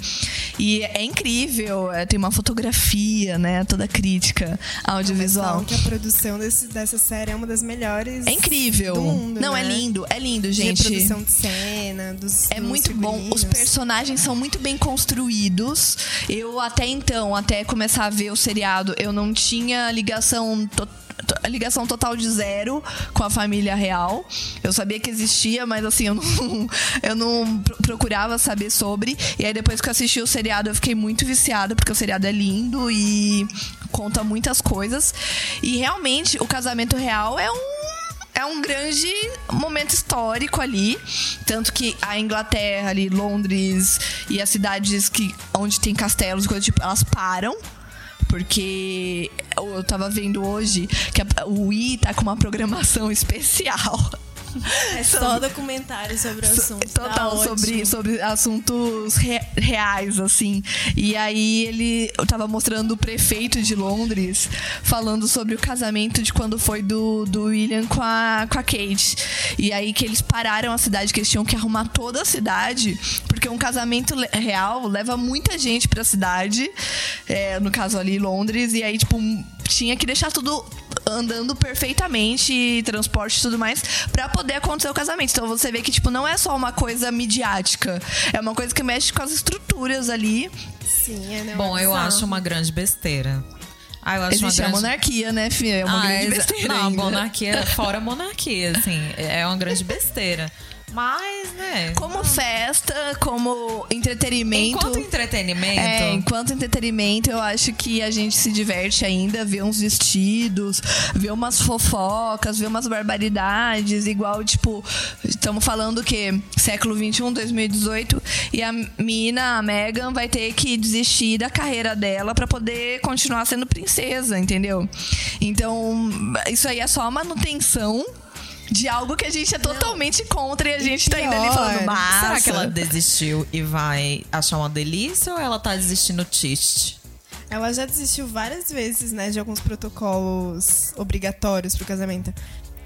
A: E é incrível, é, tem uma fotografia, né? Toda crítica audiovisual.
C: Falam que a produção desse, dessa série é uma das melhores.
A: É incrível.
C: do mundo,
A: Não,
C: né?
A: é lindo, é lindo, gente.
C: reprodução de cena, dos.
A: É
C: dos
A: muito bom. Os
C: figurinos.
A: personagens são muito bem construídos. Eu até então, até começar a ver o seriado, eu não tinha ligação to- to- ligação total de zero com a família real. Eu sabia que existia, mas assim, eu não, eu não pro- procurava saber sobre. E aí depois que eu assisti o seriado, eu fiquei muito viciada, porque o seriado é lindo e conta muitas coisas. E realmente, o casamento real é um é um grande momento histórico ali. Tanto que a Inglaterra, ali, Londres e as cidades que, onde tem castelos, coisa tipo, elas param. Porque eu tava vendo hoje que a- o I tá com uma programação especial.
C: É só documentário sobre o assunto. tá
A: Total,
C: ótimo.
A: sobre, sobre assuntos re- reais, assim. E aí ele eu tava mostrando o prefeito de Londres falando sobre o casamento de quando foi do, do William com a, com a Kate. E aí que eles pararam a cidade, que eles tinham que arrumar toda a cidade, porque um casamento real leva muita gente pra cidade, é, no caso ali Londres, e aí, tipo, tinha que deixar tudo andando perfeitamente, transporte e tudo mais, pra poder acontecer o casamento. Então você vê que, tipo, não é só uma coisa midiática. É uma coisa que mexe com as estruturas ali.
C: Sim, é, não,
B: Bom, eu acho uma grande besteira. Ah, eu acho
A: Existe
B: uma
A: a
B: grande...
A: monarquia, né, filha? É uma
B: Ah,
A: grande besteira
B: Não,
A: ainda.
B: monarquia, fora a monarquia, assim, é uma grande besteira. Mas, né?
A: Como festa, como entretenimento...
B: Enquanto entretenimento.
A: É, enquanto entretenimento, eu acho que a gente se diverte ainda, vê uns vestidos, vê umas fofocas, vê umas barbaridades, igual, tipo, estamos falando que século XXI, 2018, e a mina, a Megan, vai ter que desistir da carreira dela pra poder continuar sendo princesa, entendeu? Então, isso aí é só manutenção. De algo que a gente é totalmente contra e a gente tá indo ali
C: pior,
A: falando, massa.
B: Será que ela desistiu e vai achar uma delícia ou ela tá desistindo triste?
C: Ela já desistiu várias vezes, né, de alguns protocolos obrigatórios pro casamento.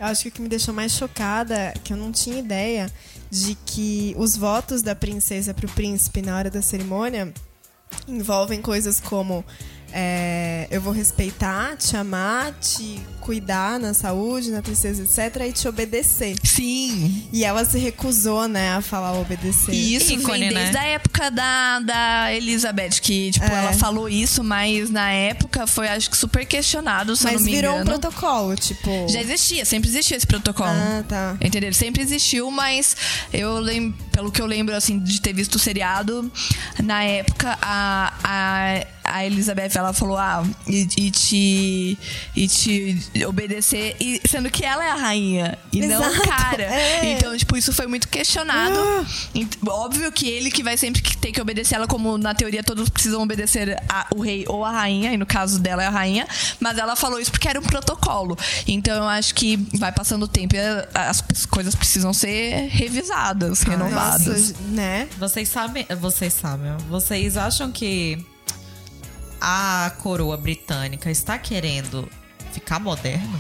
C: Eu acho que o que me deixou mais chocada é que eu não tinha ideia de que os votos da princesa pro príncipe na hora da cerimônia envolvem coisas como é, eu vou respeitar, te amar, te cuidar na saúde, na tristeza, etc, e te obedecer.
A: Sim.
C: E ela se recusou, né, a falar obedecer.
A: E isso
B: Ícone,
A: vem
B: né?
A: desde a época da, da Elizabeth, que, tipo,
C: É.
A: ela falou isso, mas na época foi, acho que, super questionado, se
C: Mas
A: não me
C: virou um protocolo, tipo.
A: Já existia, sempre existiu esse protocolo.
C: Ah, tá.
A: Entendeu? Sempre existiu, mas eu lembro, pelo que eu lembro, assim, de ter visto o seriado, na época, a, a, a Elizabeth, ela falou, ah, e, e te, e te obedecer, e, sendo que ela é a rainha, e não
C: Exato,
A: o cara.
C: é.
A: Então, tipo, isso foi muito questionado. Ent- Óbvio que ele que vai sempre que ter que obedecer ela, como na teoria todos precisam obedecer a- o rei ou a rainha, e no caso dela é a rainha, mas ela falou isso porque era um protocolo. Então eu acho que vai passando o tempo e as coisas precisam ser revisadas, renovadas.
C: Nossa, né?
B: Vocês sabem, vocês sabem, vocês acham que a coroa britânica está querendo ficar moderna?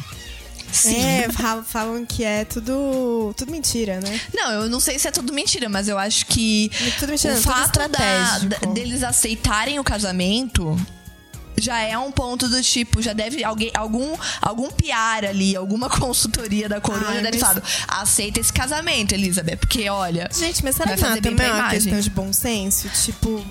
A: Sim.
C: É, fal- falam que é tudo, tudo mentira, né?
A: Não, eu não sei se é tudo mentira, mas eu acho que
C: Tudo mentira,
A: o fato da, da- deles aceitarem o casamento já é um ponto do tipo, já deve alguém algum algum PR ali, alguma consultoria da coroa
C: Ai,
A: já deve
C: mas-
A: falar, aceita esse casamento, Elizabeth, porque olha,
C: Gente, mas será que não
A: fazer bem
C: também é
A: pra
C: uma
A: imagem.
C: questão de bom senso? Tipo,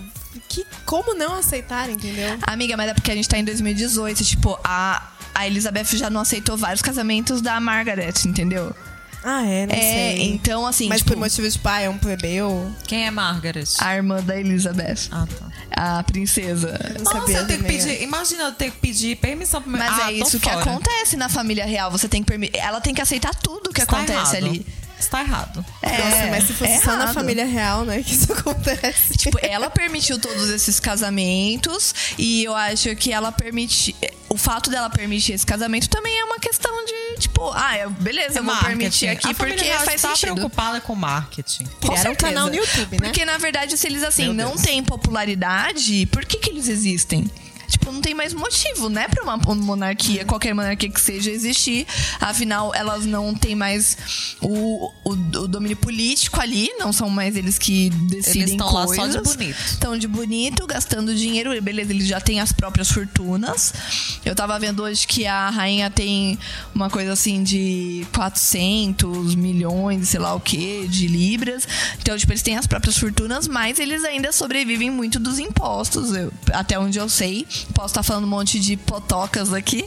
C: que, como não aceitar, entendeu?
A: amiga, mas é porque a gente tá em 2018, tipo, a a Elizabeth já não aceitou vários casamentos da Margaret, entendeu?
C: Ah, é, não
A: é,
C: sei.
A: então assim,
C: Mas
A: tipo,
C: por motivo de pai, é um plebeu?
B: Quem é Margaret?
A: a irmã da Elizabeth,
B: Ah, tá.
A: a princesa.
C: Eu
B: Nossa,
C: sabia
B: eu tenho que pedir. Imagina eu ter que pedir permissão pro meu
A: Mas
B: ah,
A: é isso que
B: fora.
A: acontece na família real. Você tem que permitir. Ela tem que aceitar tudo que
B: Está
A: acontece
B: errado.
A: ali.
B: Está errado.
A: É,
C: Nossa, mas se fosse
A: é
C: só na
A: errado.
C: família real, né, que isso acontece.
A: Tipo, ela permitiu todos esses casamentos e eu acho que ela permite. O fato dela permitir esse casamento também é uma questão de, tipo, ah, beleza, eu vou
B: Marketing.
A: permitir aqui
B: a
A: porque
B: real
A: faz
B: está
A: sentido.
B: preocupada com marketing.
A: Com
C: Criaram um canal no YouTube, né?
A: Porque, na verdade, se eles, assim,
B: Meu
A: não
B: Deus.
A: têm popularidade, por que que eles existem? Tipo, não tem mais motivo, né, pra uma monarquia, qualquer monarquia que seja, existir. Afinal, elas não têm mais o, o, o domínio político ali, não são mais eles que decidem
B: Eles estão lá
A: coisas.
B: só de bonito.
A: Estão de bonito, gastando dinheiro. Beleza, eles já têm as próprias fortunas. Eu tava vendo hoje que a rainha tem uma coisa assim de 400 milhões, sei lá o que, de libras. Então, tipo, eles têm as próprias fortunas, mas eles ainda sobrevivem muito dos impostos. eu- até onde eu sei. Posso estar falando um monte de potocas aqui.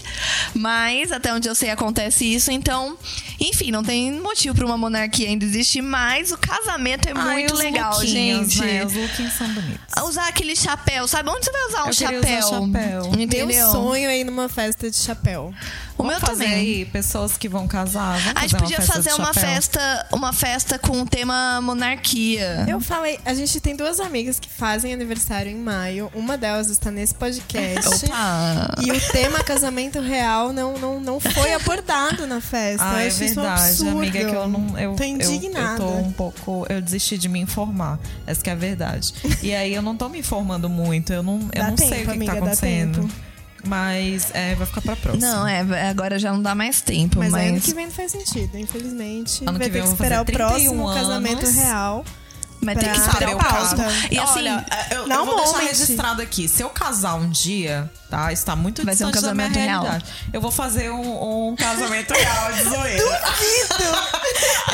A: Mas até onde eu sei acontece isso. Então, enfim, não tem motivo pra uma monarquia ainda existir, mas o casamento é
B: Ai,
A: muito legal, gente.
B: Né? Os lookings são bonitos.
A: Usar aquele chapéu, sabe? Onde você vai usar um
B: Eu
A: chapéu?
B: usar chapéu.
A: Entendeu?
C: Meu sonho é ir numa festa de chapéu.
A: O
B: Vamos
A: meu
B: fazer
A: também.
B: aí, pessoas que vão casar. Vamos
A: A gente
B: fazer uma
A: podia
B: festa
A: fazer uma festa, uma festa com o tema monarquia.
C: Eu falei, a gente tem duas amigas que fazem aniversário em maio. Uma delas está nesse podcast.
A: Opa!
C: E o tema casamento real não, não, não foi abordado na festa.
B: Ah,
C: eu
B: é
C: um
B: verdade,
C: absurdo.
B: amiga, que eu não. Eu,
C: Tô
B: eu-
C: indignada.
B: Eu, tô um pouco. Eu desisti de me informar. Essa que é a verdade. E aí eu não tô me informando muito. Eu não, eu
C: Dá
B: não
C: tempo,
B: sei o que, que
C: amiga,
B: tá
C: dá
B: acontecendo.
C: tempo.
B: Mas é, vai ficar pra próxima.
A: Não, é, agora já não dá mais tempo,
C: Mas,
A: mas.
C: ano que vem não faz sentido, infelizmente.
B: Ano
C: vai
B: que
C: ter
B: vem
C: que
B: eu vou
C: esperar o
B: fazer 31
C: próximo casamento
B: anos.
C: real.
A: Mas tem que
C: pra
A: esperar o próximo. E assim,
B: Olha, eu,
C: dá
B: eu
C: um
B: vou deixar registrado aqui. Se eu casar um dia, tá? Está muito
A: Vai ser um
B: distante da minha
A: casamento real.
B: realidade. Eu vou fazer um, um casamento real de zoeira.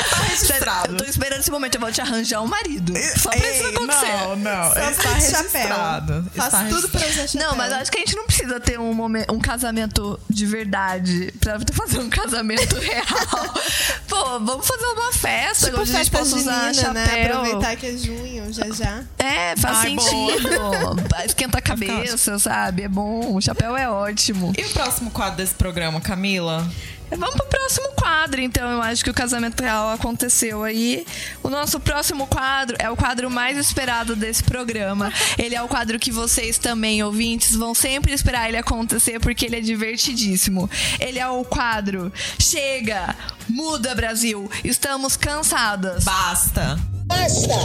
B: tá registrado.
A: eu tô esperando esse momento, eu vou te arranjar um marido. Só pra isso
B: Ei,
A: acontecer.
B: Não, não.
C: Só
B: está
C: chapéu.
B: registrado.
C: Faço
B: Está
C: tudo pra usar chapéu.
A: Não, mas acho que a gente não precisa ter um, momen- um casamento de verdade pra fazer um casamento real. Pô, vamos fazer uma festa
C: Tipo
A: a gente
C: festa
A: possa usar
C: né?
A: chapéu.
C: Aproveitar que é junho, já já.
A: É, faz
B: Ai,
A: sentido. Esquenta a cabeça, sabe? É bom. O chapéu é ótimo.
B: E o próximo quadro desse programa, Camila?
A: Vamos pro próximo quadro, então. Eu acho que o casamento real aconteceu aí. O nosso próximo quadro é o quadro mais esperado desse programa. Ele é o quadro que vocês também, ouvintes, vão sempre esperar ele acontecer porque ele é divertidíssimo. Ele é o quadro Chega, Muda Brasil, estamos cansadas.
B: Basta.
F: Basta!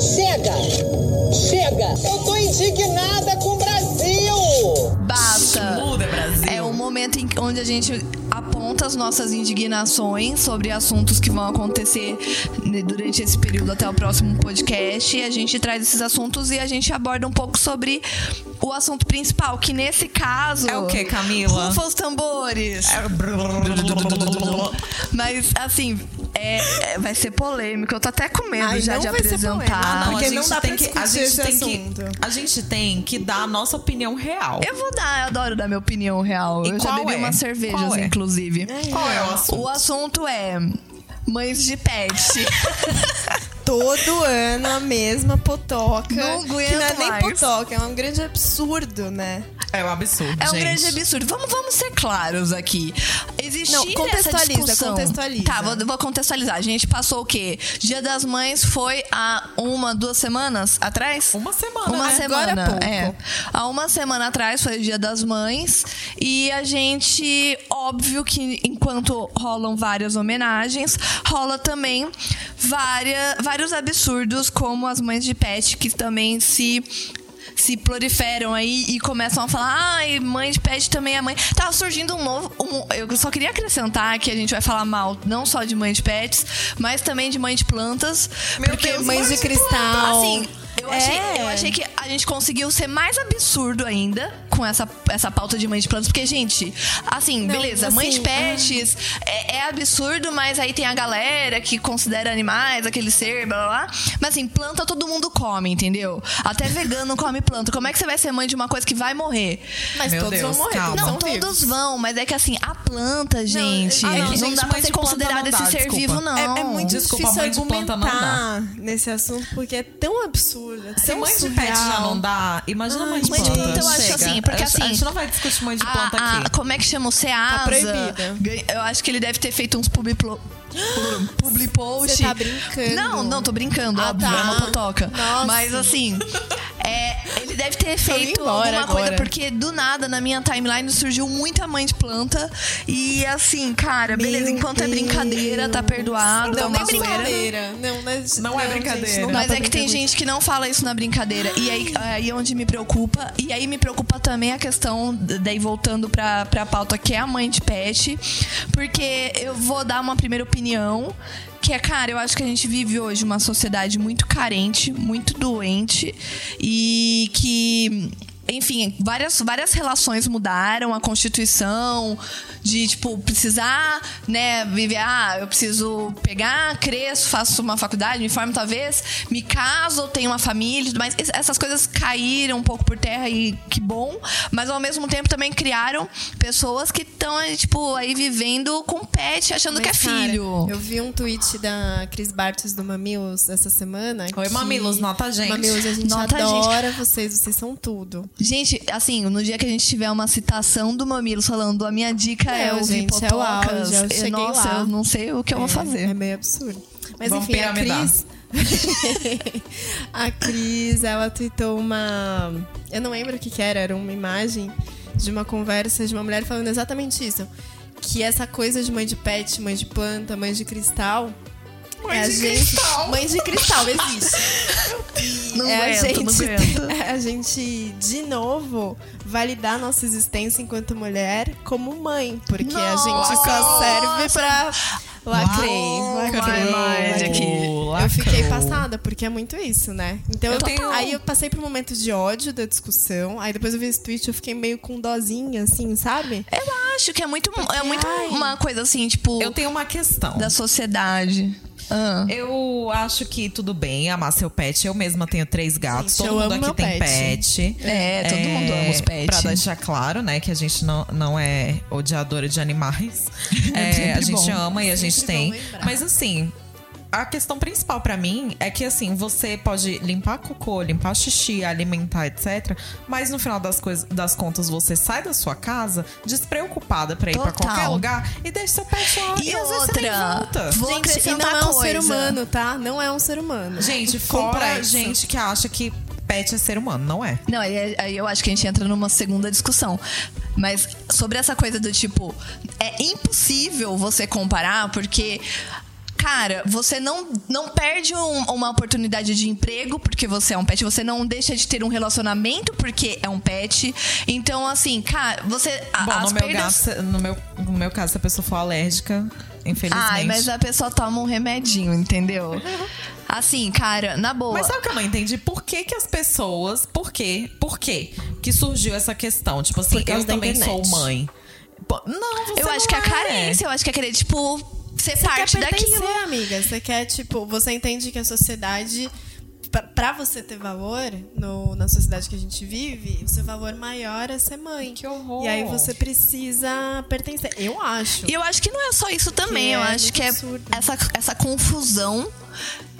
F: Chega! Chega! Eu tô indignada com o
A: Basta.
B: Muda, Brasil.
A: É o momento em que- onde a gente aponta as nossas indignações sobre assuntos que vão acontecer né, durante esse período até o próximo podcast. E a gente traz esses assuntos e a gente aborda um pouco sobre o assunto principal, que nesse caso.
B: É o quê, Camila?
A: Rufa os tambores.
B: É
A: Mas, assim, é- é- vai ser polêmico. Eu tô até com medo
C: Ai,
A: já
C: não
A: de apresentar.
B: Ah, não,
C: Porque
B: a gente
C: não dá
B: tem
C: pra
B: que, a gente
C: esse
B: tem que,
C: assunto.
B: a gente tem que dar a nossa opinião real.
A: Eu vou dar, eu adoro dar minha opinião real.
B: E
A: eu já bebi
B: é?
A: umas cervejas,
B: Qual é?
A: inclusive.
B: Qual é o assunto?
A: O assunto é mães de pet.
C: Todo ano a mesma potoca.
A: Não aguento
C: que não é nem
A: mais.
C: potoca, é um grande absurdo, né?
B: É um absurdo,
A: É um
B: gente.
A: grande absurdo. Vamos, vamos ser claros aqui. Existir
C: Não, contextualiza,
A: essa discussão...
C: contextualiza.
A: Tá, vou, vou contextualizar. A gente passou o quê? Dia das Mães foi há uma, duas semanas atrás?
B: Uma semana,
A: Uma
B: né?
A: semana,
C: Agora há pouco.
A: é. Há uma semana atrás foi o Dia das Mães e a gente, óbvio que enquanto rolam várias homenagens, rola também várias, vários absurdos como as mães de pet que também se se proliferam aí e começam a falar, ai, mãe de pet também é mãe. Tava surgindo um novo. um- eu só queria acrescentar que a gente vai falar mal não só de mãe de pets, mas também de mãe de plantas.
B: Meu
A: porque
B: Deus,
C: Mães de cristal.
A: Assim, eu achei,
C: É.
A: eu achei que a gente conseguiu ser mais absurdo ainda com essa, essa pauta de mãe de plantas. Porque, gente, assim,
C: Não,
A: beleza, mãe de
C: assim,
A: pets é, é absurdo, mas aí tem a galera que considera animais, aquele ser, blá blá blá. Mas assim, planta todo mundo come, entendeu? Até vegano come planta. Como é que você vai ser mãe de uma coisa que vai morrer?
C: Mas
B: Meu
C: todos
B: Deus,
C: vão morrer.
B: calma.
A: Não, todos vão, mas é que assim, a planta, gente,
B: ah, não,
A: não,
B: gente,
A: dá
B: mãe
A: pra ser
B: de planta
A: considerada
B: não dá,
A: esse ser
B: desculpa.
A: vivo, não.
C: É, é muito
B: Desculpa,
C: difícil
B: mãe de planta não
C: argumentar nesse assunto porque é tão absurdo. É
B: Se mãe de
C: surreal.
B: pet já não dá, imagina
C: Ai,
B: mãe de
A: mãe de
B: planta.
A: planta eu acho
B: Chega.
A: assim, porque
B: a, gente-
A: assim,
B: A gente não vai discutir mãe de planta
A: A- a-
B: aqui.
A: como é que chama o Ceasa?
C: Tá proibida.
A: Eu acho que ele deve ter feito uns publi, publi post.
C: Você tá brincando.
A: Não, não, tô brincando,
C: Ah,
A: óbvio,
C: tá.
A: é uma potoca.
C: Nossa.
A: Mas assim, é, ele deve ter feito alguma coisa,
C: agora.
A: porque do nada na minha timeline surgiu muita mãe de planta. E assim, cara, beleza,
C: Meu
A: enquanto é brincadeira, tá
C: Deus.
A: perdoado.
C: Não,
A: é uma
C: nem
A: zoeira.
C: brincadeira. Não, mas,
B: Não é brincadeira.
C: gente, não
A: Mas é que tem gente que não fala isso na brincadeira. E aí, aí é onde me preocupa. E aí me preocupa também a questão, daí voltando pra, pra pauta, que é a mãe de pet. Porque eu vou dar uma primeira opinião. Que é, cara, eu acho que a gente vive hoje uma sociedade muito carente, muito doente. E que enfim, várias, várias relações mudaram, a Constituição, de, tipo, precisar, né, viver, ah, eu preciso pegar, cresço, faço uma faculdade, me formo talvez, me caso, tenho uma família tudo mais. Es- Essas coisas caíram um pouco por terra e que bom, mas ao mesmo tempo também criaram pessoas que estão, tipo, aí vivendo com pet, achando que é
C: Mas, cara,
A: filho.
C: eu vi um tweet da Cris Bartos do Mamilos essa semana.
B: Oi,
C: que-
B: Mamilos, nota a gente.
C: Mamilos, a gente
A: Nota a gente.
C: adora vocês, vocês são tudo.
A: Gente, assim, no dia que a gente tiver uma citação do Mamilos falando a minha dica
C: céu,
A: eu vi
C: gente, é o auge, eu cheguei
A: nossa,
C: lá.
A: eu não sei o que eu vou
C: É,
A: fazer.
C: É meio absurdo. Mas
B: Vamos
C: enfim, a
B: piramidar.
C: Cris. a Cris, ela tweetou uma. Eu não lembro o que, que era, era uma imagem de uma conversa de uma mulher falando exatamente isso. Que essa coisa de mãe de pet, mãe de planta, mãe de cristal.
B: Mãe
C: é a
B: de
C: gente-
B: cristal.
C: Mãe de cristal existe.
A: Não
C: é a
A: aguento, não
C: gente,
A: aguento.
C: é a gente, de novo, validar nossa existência enquanto mulher como mãe. Porque a gente só
A: Nossa!
C: serve pra. Lacrei, lacrei. Eu fiquei passada, porque é muito isso, né? Então eu,
B: Eu tenho-
C: Aí eu passei por momentos de ódio da discussão. Aí depois eu vi esse tweet eu fiquei meio com dozinha, assim, sabe?
A: Eu acho que é muito, é muito
C: ai.
A: uma coisa assim, tipo,
B: Eu tenho uma questão.
A: da sociedade. Ah.
B: Eu acho que tudo bem amar seu pet. Eu mesma tenho três gatos.
C: Gente,
B: todo
C: eu
B: mundo
C: amo
B: aqui
C: meu
B: tem
C: pet.
B: pet.
A: É, todo mundo ama os pets.
B: Pra deixar claro, né, que a gente não, não é odiadora de animais. É,
A: Sempre
B: a gente
A: bom.
B: ama e a gente tem. Mas assim. A questão principal pra mim é que assim, você pode limpar cocô, limpar xixi, alimentar, etc. Mas no final das, coisas, das contas, você sai da sua casa despreocupada pra ir pra
A: Total.
B: qualquer lugar e deixa seu pet lá.
A: E
B: às vezes você nem
A: outra,
B: volta.
A: vou
C: gente, e não é um
A: coisa.
C: ser humano, tá? Não é um ser humano.
B: Gente, fora
C: Complexo.
B: gente que acha que pet é ser humano, não é.
A: Não, aí, aí eu acho que a gente entra numa segunda discussão. Mas sobre essa coisa do tipo, é impossível você comparar, porque. Cara, você não, não perde um- uma oportunidade de emprego porque você é um pet. Você não deixa de ter um relacionamento porque é um pet. Então, assim, cara, você.
B: Bom,
A: as
B: no meu,
A: perdas-
B: gato, no, meu, no meu caso, se a pessoa for alérgica, infelizmente.
A: Ai, mas a pessoa toma um remedinho, entendeu? Assim, cara, na boa.
B: Mas sabe o que eu não entendi? Por que, que as pessoas. Por quê? Por quê que surgiu essa questão? Tipo assim, eu também
C: internet.
B: sou mãe. Não, você
A: eu acho
B: não
A: que a
B: é.
A: carência, eu acho que é querer, tipo, ser
C: Você
A: parte
C: quer pertencer,
A: daquilo.
C: amiga. Você quer, tipo, você entende que a sociedade. pra- Pra você ter valor no- na sociedade que a gente vive, o seu valor maior é ser mãe.
B: Que horror.
C: E aí você precisa pertencer. Eu acho.
A: E eu acho que não é só isso também. Eu
C: é
A: acho que é
C: absurdo.
A: essa, essa confusão.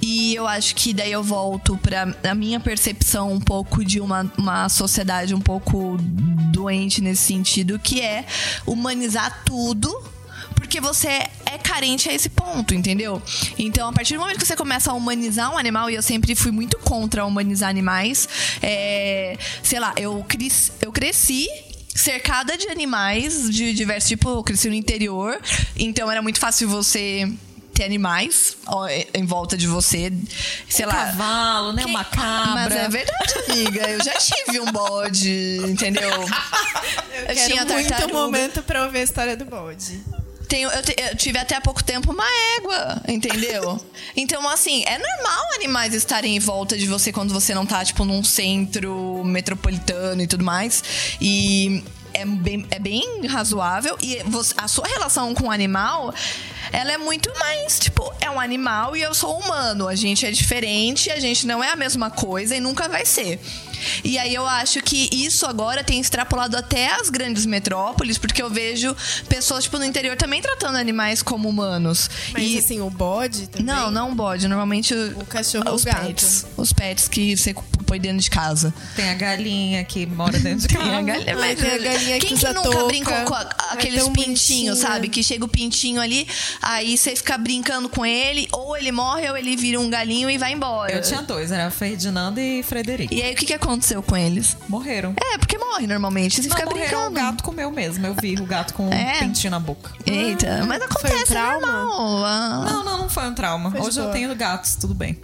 A: E eu acho que daí eu volto pra a minha percepção um pouco de uma, uma sociedade um pouco doente nesse sentido, que é humanizar tudo. Porque você é carente a esse ponto, entendeu? Então, a partir do momento que você começa a humanizar um animal, e eu sempre fui muito contra humanizar animais, é, sei lá, eu, cres, eu cresci cercada de animais de diversos tipos. Eu cresci no interior, então era muito fácil você ter animais ó, em volta de você. Sei
B: Um
A: lá.
B: cavalo, né? Uma cabra.
A: Mas é verdade, amiga. Eu já tive um bode, entendeu? Eu,
C: Quero
A: tinha
C: muito momento pra ouvir a história do bode.
A: Tenho, eu, te- eu tive até há pouco tempo uma égua, entendeu? então, assim, é normal animais estarem em volta de você quando você não tá, tipo, num centro metropolitano e tudo mais. E é bem, é bem razoável. E você- a sua relação com o animal, ela é muito mais, tipo, é um animal e eu sou humano. A gente é diferente, a gente não é a mesma coisa e nunca vai ser. E aí eu acho que isso agora tem extrapolado até as grandes metrópoles, porque eu vejo pessoas, tipo, no interior também tratando animais como humanos.
C: Mas
A: e
C: assim, o bode também.
A: não, não bode. Normalmente
C: O cachorro
A: os
C: o
A: pets. Os pets que você põe dentro de casa.
B: Tem a galinha que mora dentro de casa.
A: Tem a galinha, mas
C: tem a galinha que
A: quem que nunca
C: touca.
A: brincou com a- aqueles
C: tão
A: pintinhos, sabe? Que chega o pintinho ali, aí você fica brincando com ele, ou ele morre, ou ele vira um galinho e vai embora.
B: Eu tinha dois, era Ferdinando e Frederico.
A: E aí o que, que aconteceu com eles?
B: Morreram.
A: É, porque morre normalmente. Você
B: Não,
A: fica
B: morreram,
A: brincando.
B: o gato comeu mesmo. Eu vi o gato com
A: É?
B: um pintinho na boca.
A: Eita, mas
C: Foi um
A: acontece,
C: trauma?
A: normal. Ah,
B: Não, não, não foi um trauma.
C: Foi
B: Hoje eu tenho gatos, tudo bem.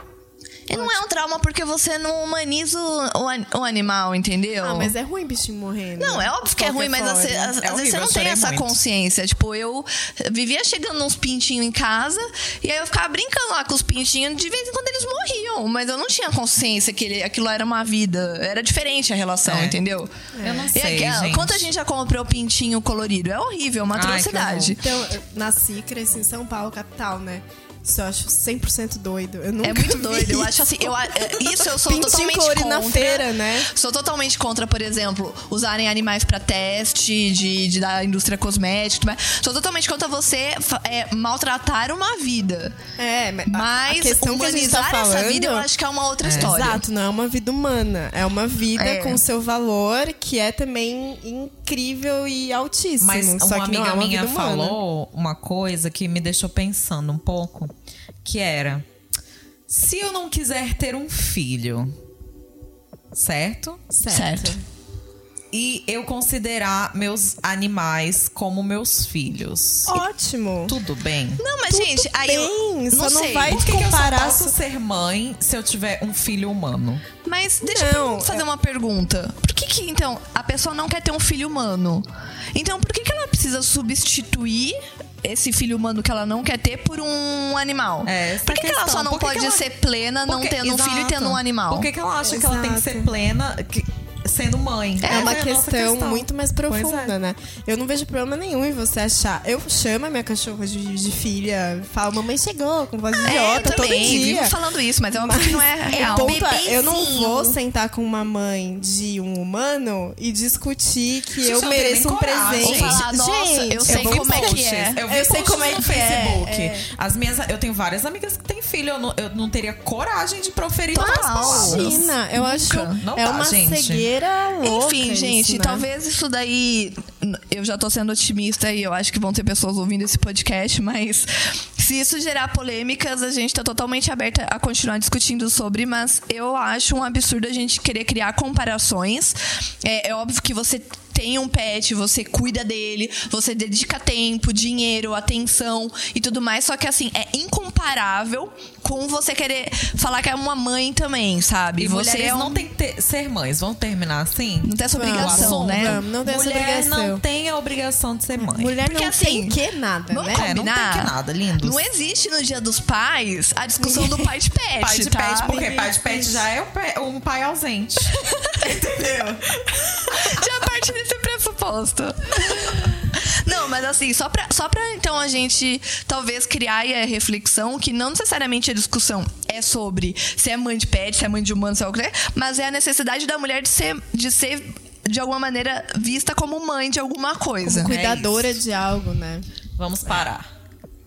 A: E não é um trauma porque você não humaniza o, o an- o animal, entendeu?
C: Ah, mas é ruim bichinho morrendo.
A: Não, é óbvio que é ruim, mas às,
B: É
A: vezes
B: horrível,
A: você não tem essa
B: muito.
A: consciência. Tipo, eu vivia chegando uns pintinhos em casa e aí eu ficava brincando lá com os pintinhos. De vez em quando eles morriam, mas eu não tinha consciência que ele- aquilo era uma vida. Era diferente a relação,
B: É.
A: entendeu?
B: Eu não
A: E
B: sei,
A: aqui,
B: gente.
A: Quanto a gente já comprou pintinho colorido? É horrível, é uma
B: Ai,
A: atrocidade.
C: Então, eu nasci e cresci em São Paulo, capital, né? Isso eu acho 100% doido. Eu nunca
A: É muito
C: vi
A: doido. Eu
C: isso.
A: acho assim, eu, a- isso eu sou
C: Pintinho
A: totalmente contra.
C: na feira, né?
A: Sou totalmente contra, por exemplo, usarem animais pra teste de, de- da indústria cosmética. Sou totalmente contra você é, maltratar uma vida.
C: É, mas, a-
A: Mas
C: a questão que a gente
A: humanizar
C: tá falando,
A: essa vida eu acho que é uma outra história.
C: Exato, não é uma vida humana. É uma vida
A: É.
C: com seu valor, que é também incrível e altíssimo.
B: Mas
C: só
B: uma
C: que não
B: amiga
C: é uma
B: minha falou uma coisa que me deixou pensando um pouco, que era se eu não quiser ter um filho, certo?
A: Certo.
B: E eu considerar meus animais como meus filhos.
C: Ótimo.
B: Tudo bem?
A: Não, mas, gente, aí eu
C: bem,
A: não
C: só não
A: sei.
C: vai
B: Por que, que eu só
C: comparar
B: posso ser mãe se eu tiver um filho humano?
A: Mas deixa
C: Não,
A: eu fazer
C: é-
A: uma pergunta. Por que que, então, a pessoa não quer ter um filho humano? Então, por que que ela precisa substituir esse filho humano que ela não quer ter por um animal?
B: É, essa
A: por que, que ela só não
B: Por que
A: pode
B: que ela-
A: ser plena não
B: Porque-
A: tendo um filho e
B: Exato.
A: tendo um animal?
B: Por que, que ela acha que ela tem que ser
C: Exato.
B: plena que- sendo mãe?
C: É
B: Essa
C: uma
B: nossa
C: questão, muito mais
B: Pois
C: profunda,
B: é.
C: né? Eu não vejo problema nenhum em você achar. Eu chamo a minha cachorra de, de filha, falo, mamãe chegou, com voz
A: É, eu
C: idiota todo
A: também
C: dia.
A: vivo falando isso, mas é óbvio que não é real.
C: Ponto é, eu não vou sentar com uma mãe de um humano e discutir que
B: Gente,
C: eu
B: não
C: mereço um
B: coragem.
C: presente.
A: Falar, "Nossa, eu sei
C: vou
A: como é que é."
B: Eu,
C: Eu sei como é que é,
B: Facebook.
C: é.
B: As minhas, eu tenho várias amigas que têm filho. Eu não, eu não teria coragem de proferir
A: Total.
B: outras palavras.
C: Imagina, eu acho
B: Não
C: é
B: dá,
C: uma
B: gente.
C: cegueira louca.
A: Enfim, gente,
C: né?
A: talvez isso daí. Eu já tô sendo otimista e eu acho que vão ter pessoas ouvindo esse podcast, mas se isso gerar polêmicas, a gente tá totalmente aberta a continuar discutindo sobre, mas eu acho um absurdo a gente querer criar comparações. É, é óbvio que você tem um pet, você cuida dele, você dedica tempo, dinheiro, atenção e tudo mais, só que assim, é incomparável com você querer falar que é uma mãe também, sabe?
B: E
A: você
B: mulheres
A: é um...
B: não tem que ter- ser mães. Vamos terminar assim?
A: Não tem essa obrigação, né?
C: vamos, não tem essa
B: Mulher
C: obrigação.
B: não tem a obrigação de ser mãe.
C: Mulher
A: Porque,
C: não
A: assim,
C: tem que nada,
A: Vamos
C: né?
B: É, não tem
A: combinar?
B: que nada, lindos.
A: Não existe no Dia dos Pais a discussão do pai de pet,
B: Pai de
A: tá?
B: pet, porque pai de pet já é um pai- ausente. Entendeu?
A: Já parte desse pressuposto. Não, mas assim, só pra, só pra então a gente talvez criar aí a reflexão que não necessariamente a discussão é sobre se é mãe de pet, se é mãe de humano, se é o que é, mas é a necessidade da mulher de ser, de ser de alguma maneira vista como mãe de alguma coisa.
C: Cuidadora de algo, né?
B: Vamos parar.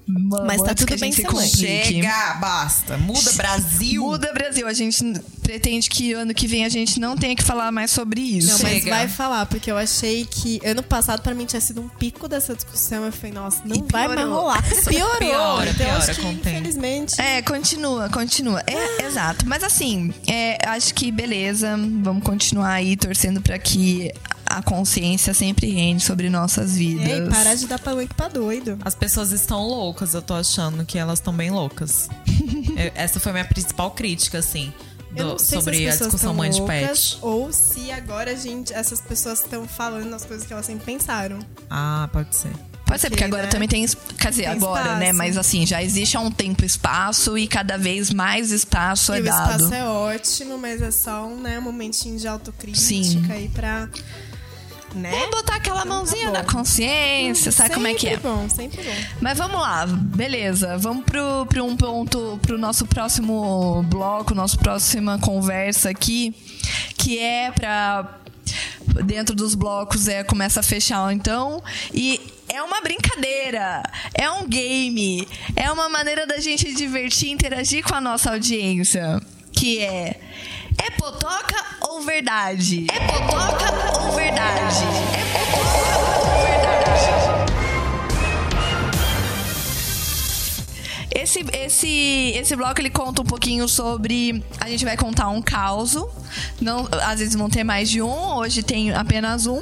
C: Mas tá tudo bem
A: se
C: ser mãe.
B: Chega, basta. Muda Brasil.
A: Muda Brasil. A gente pretende que ano que vem a gente não tenha que falar mais sobre isso.
C: Não, mas
B: Chega.
C: vai falar, porque eu achei que ano passado pra mim tinha sido um pico dessa discussão. Eu falei, nossa, não vai mais rolar. Piorou.
B: Piora,
C: então
B: piora
C: acho que
B: tempo.
C: infelizmente.
A: É, continua, continua. É, exato. Mas assim, é, acho que beleza. Vamos continuar aí torcendo pra que a consciência sempre reine sobre nossas vidas.
C: Ei, parar de dar palanque pra doido.
B: As pessoas estão loucas, eu tô achando que elas estão bem loucas. Eu- Essa foi a minha principal crítica, assim, do-
C: Eu não sei
B: sobre
C: se
B: a discussão mãe de pet.
C: ou se agora a gente, essas pessoas estão falando as coisas que elas sempre pensaram.
B: Ah, pode ser.
A: Pode ser, porque agora
C: né?
A: também tem. Quer dizer,
C: Tem
A: agora,
C: espaço.
A: né? Mas assim, já existe há um tempo espaço e cada vez mais espaço
C: e
A: é
C: o
A: dado.
C: espaço é ótimo, mas é só um, né, um momentinho de autocrítica
A: Sim.
C: aí pra. Né?
A: É botar aquela mãozinha
C: bom.
A: na consciência, sabe como é que é?
C: Sempre bom, sempre bom.
A: Mas vamos lá, beleza. Vamos pro, pro um ponto, pro nosso próximo bloco, nossa próxima conversa aqui, que é pra. Dentro dos blocos é começa a fechar então. E é uma brincadeira, é um game, é uma maneira da gente divertir, interagir com a nossa audiência. Que é. É potoca ou verdade? É potoca ou verdade? É potoca ou verdade? Esse, esse, esse bloco ele conta um pouquinho sobre. A gente vai contar um caos. Não, às vezes vão ter mais de um, hoje tem apenas um.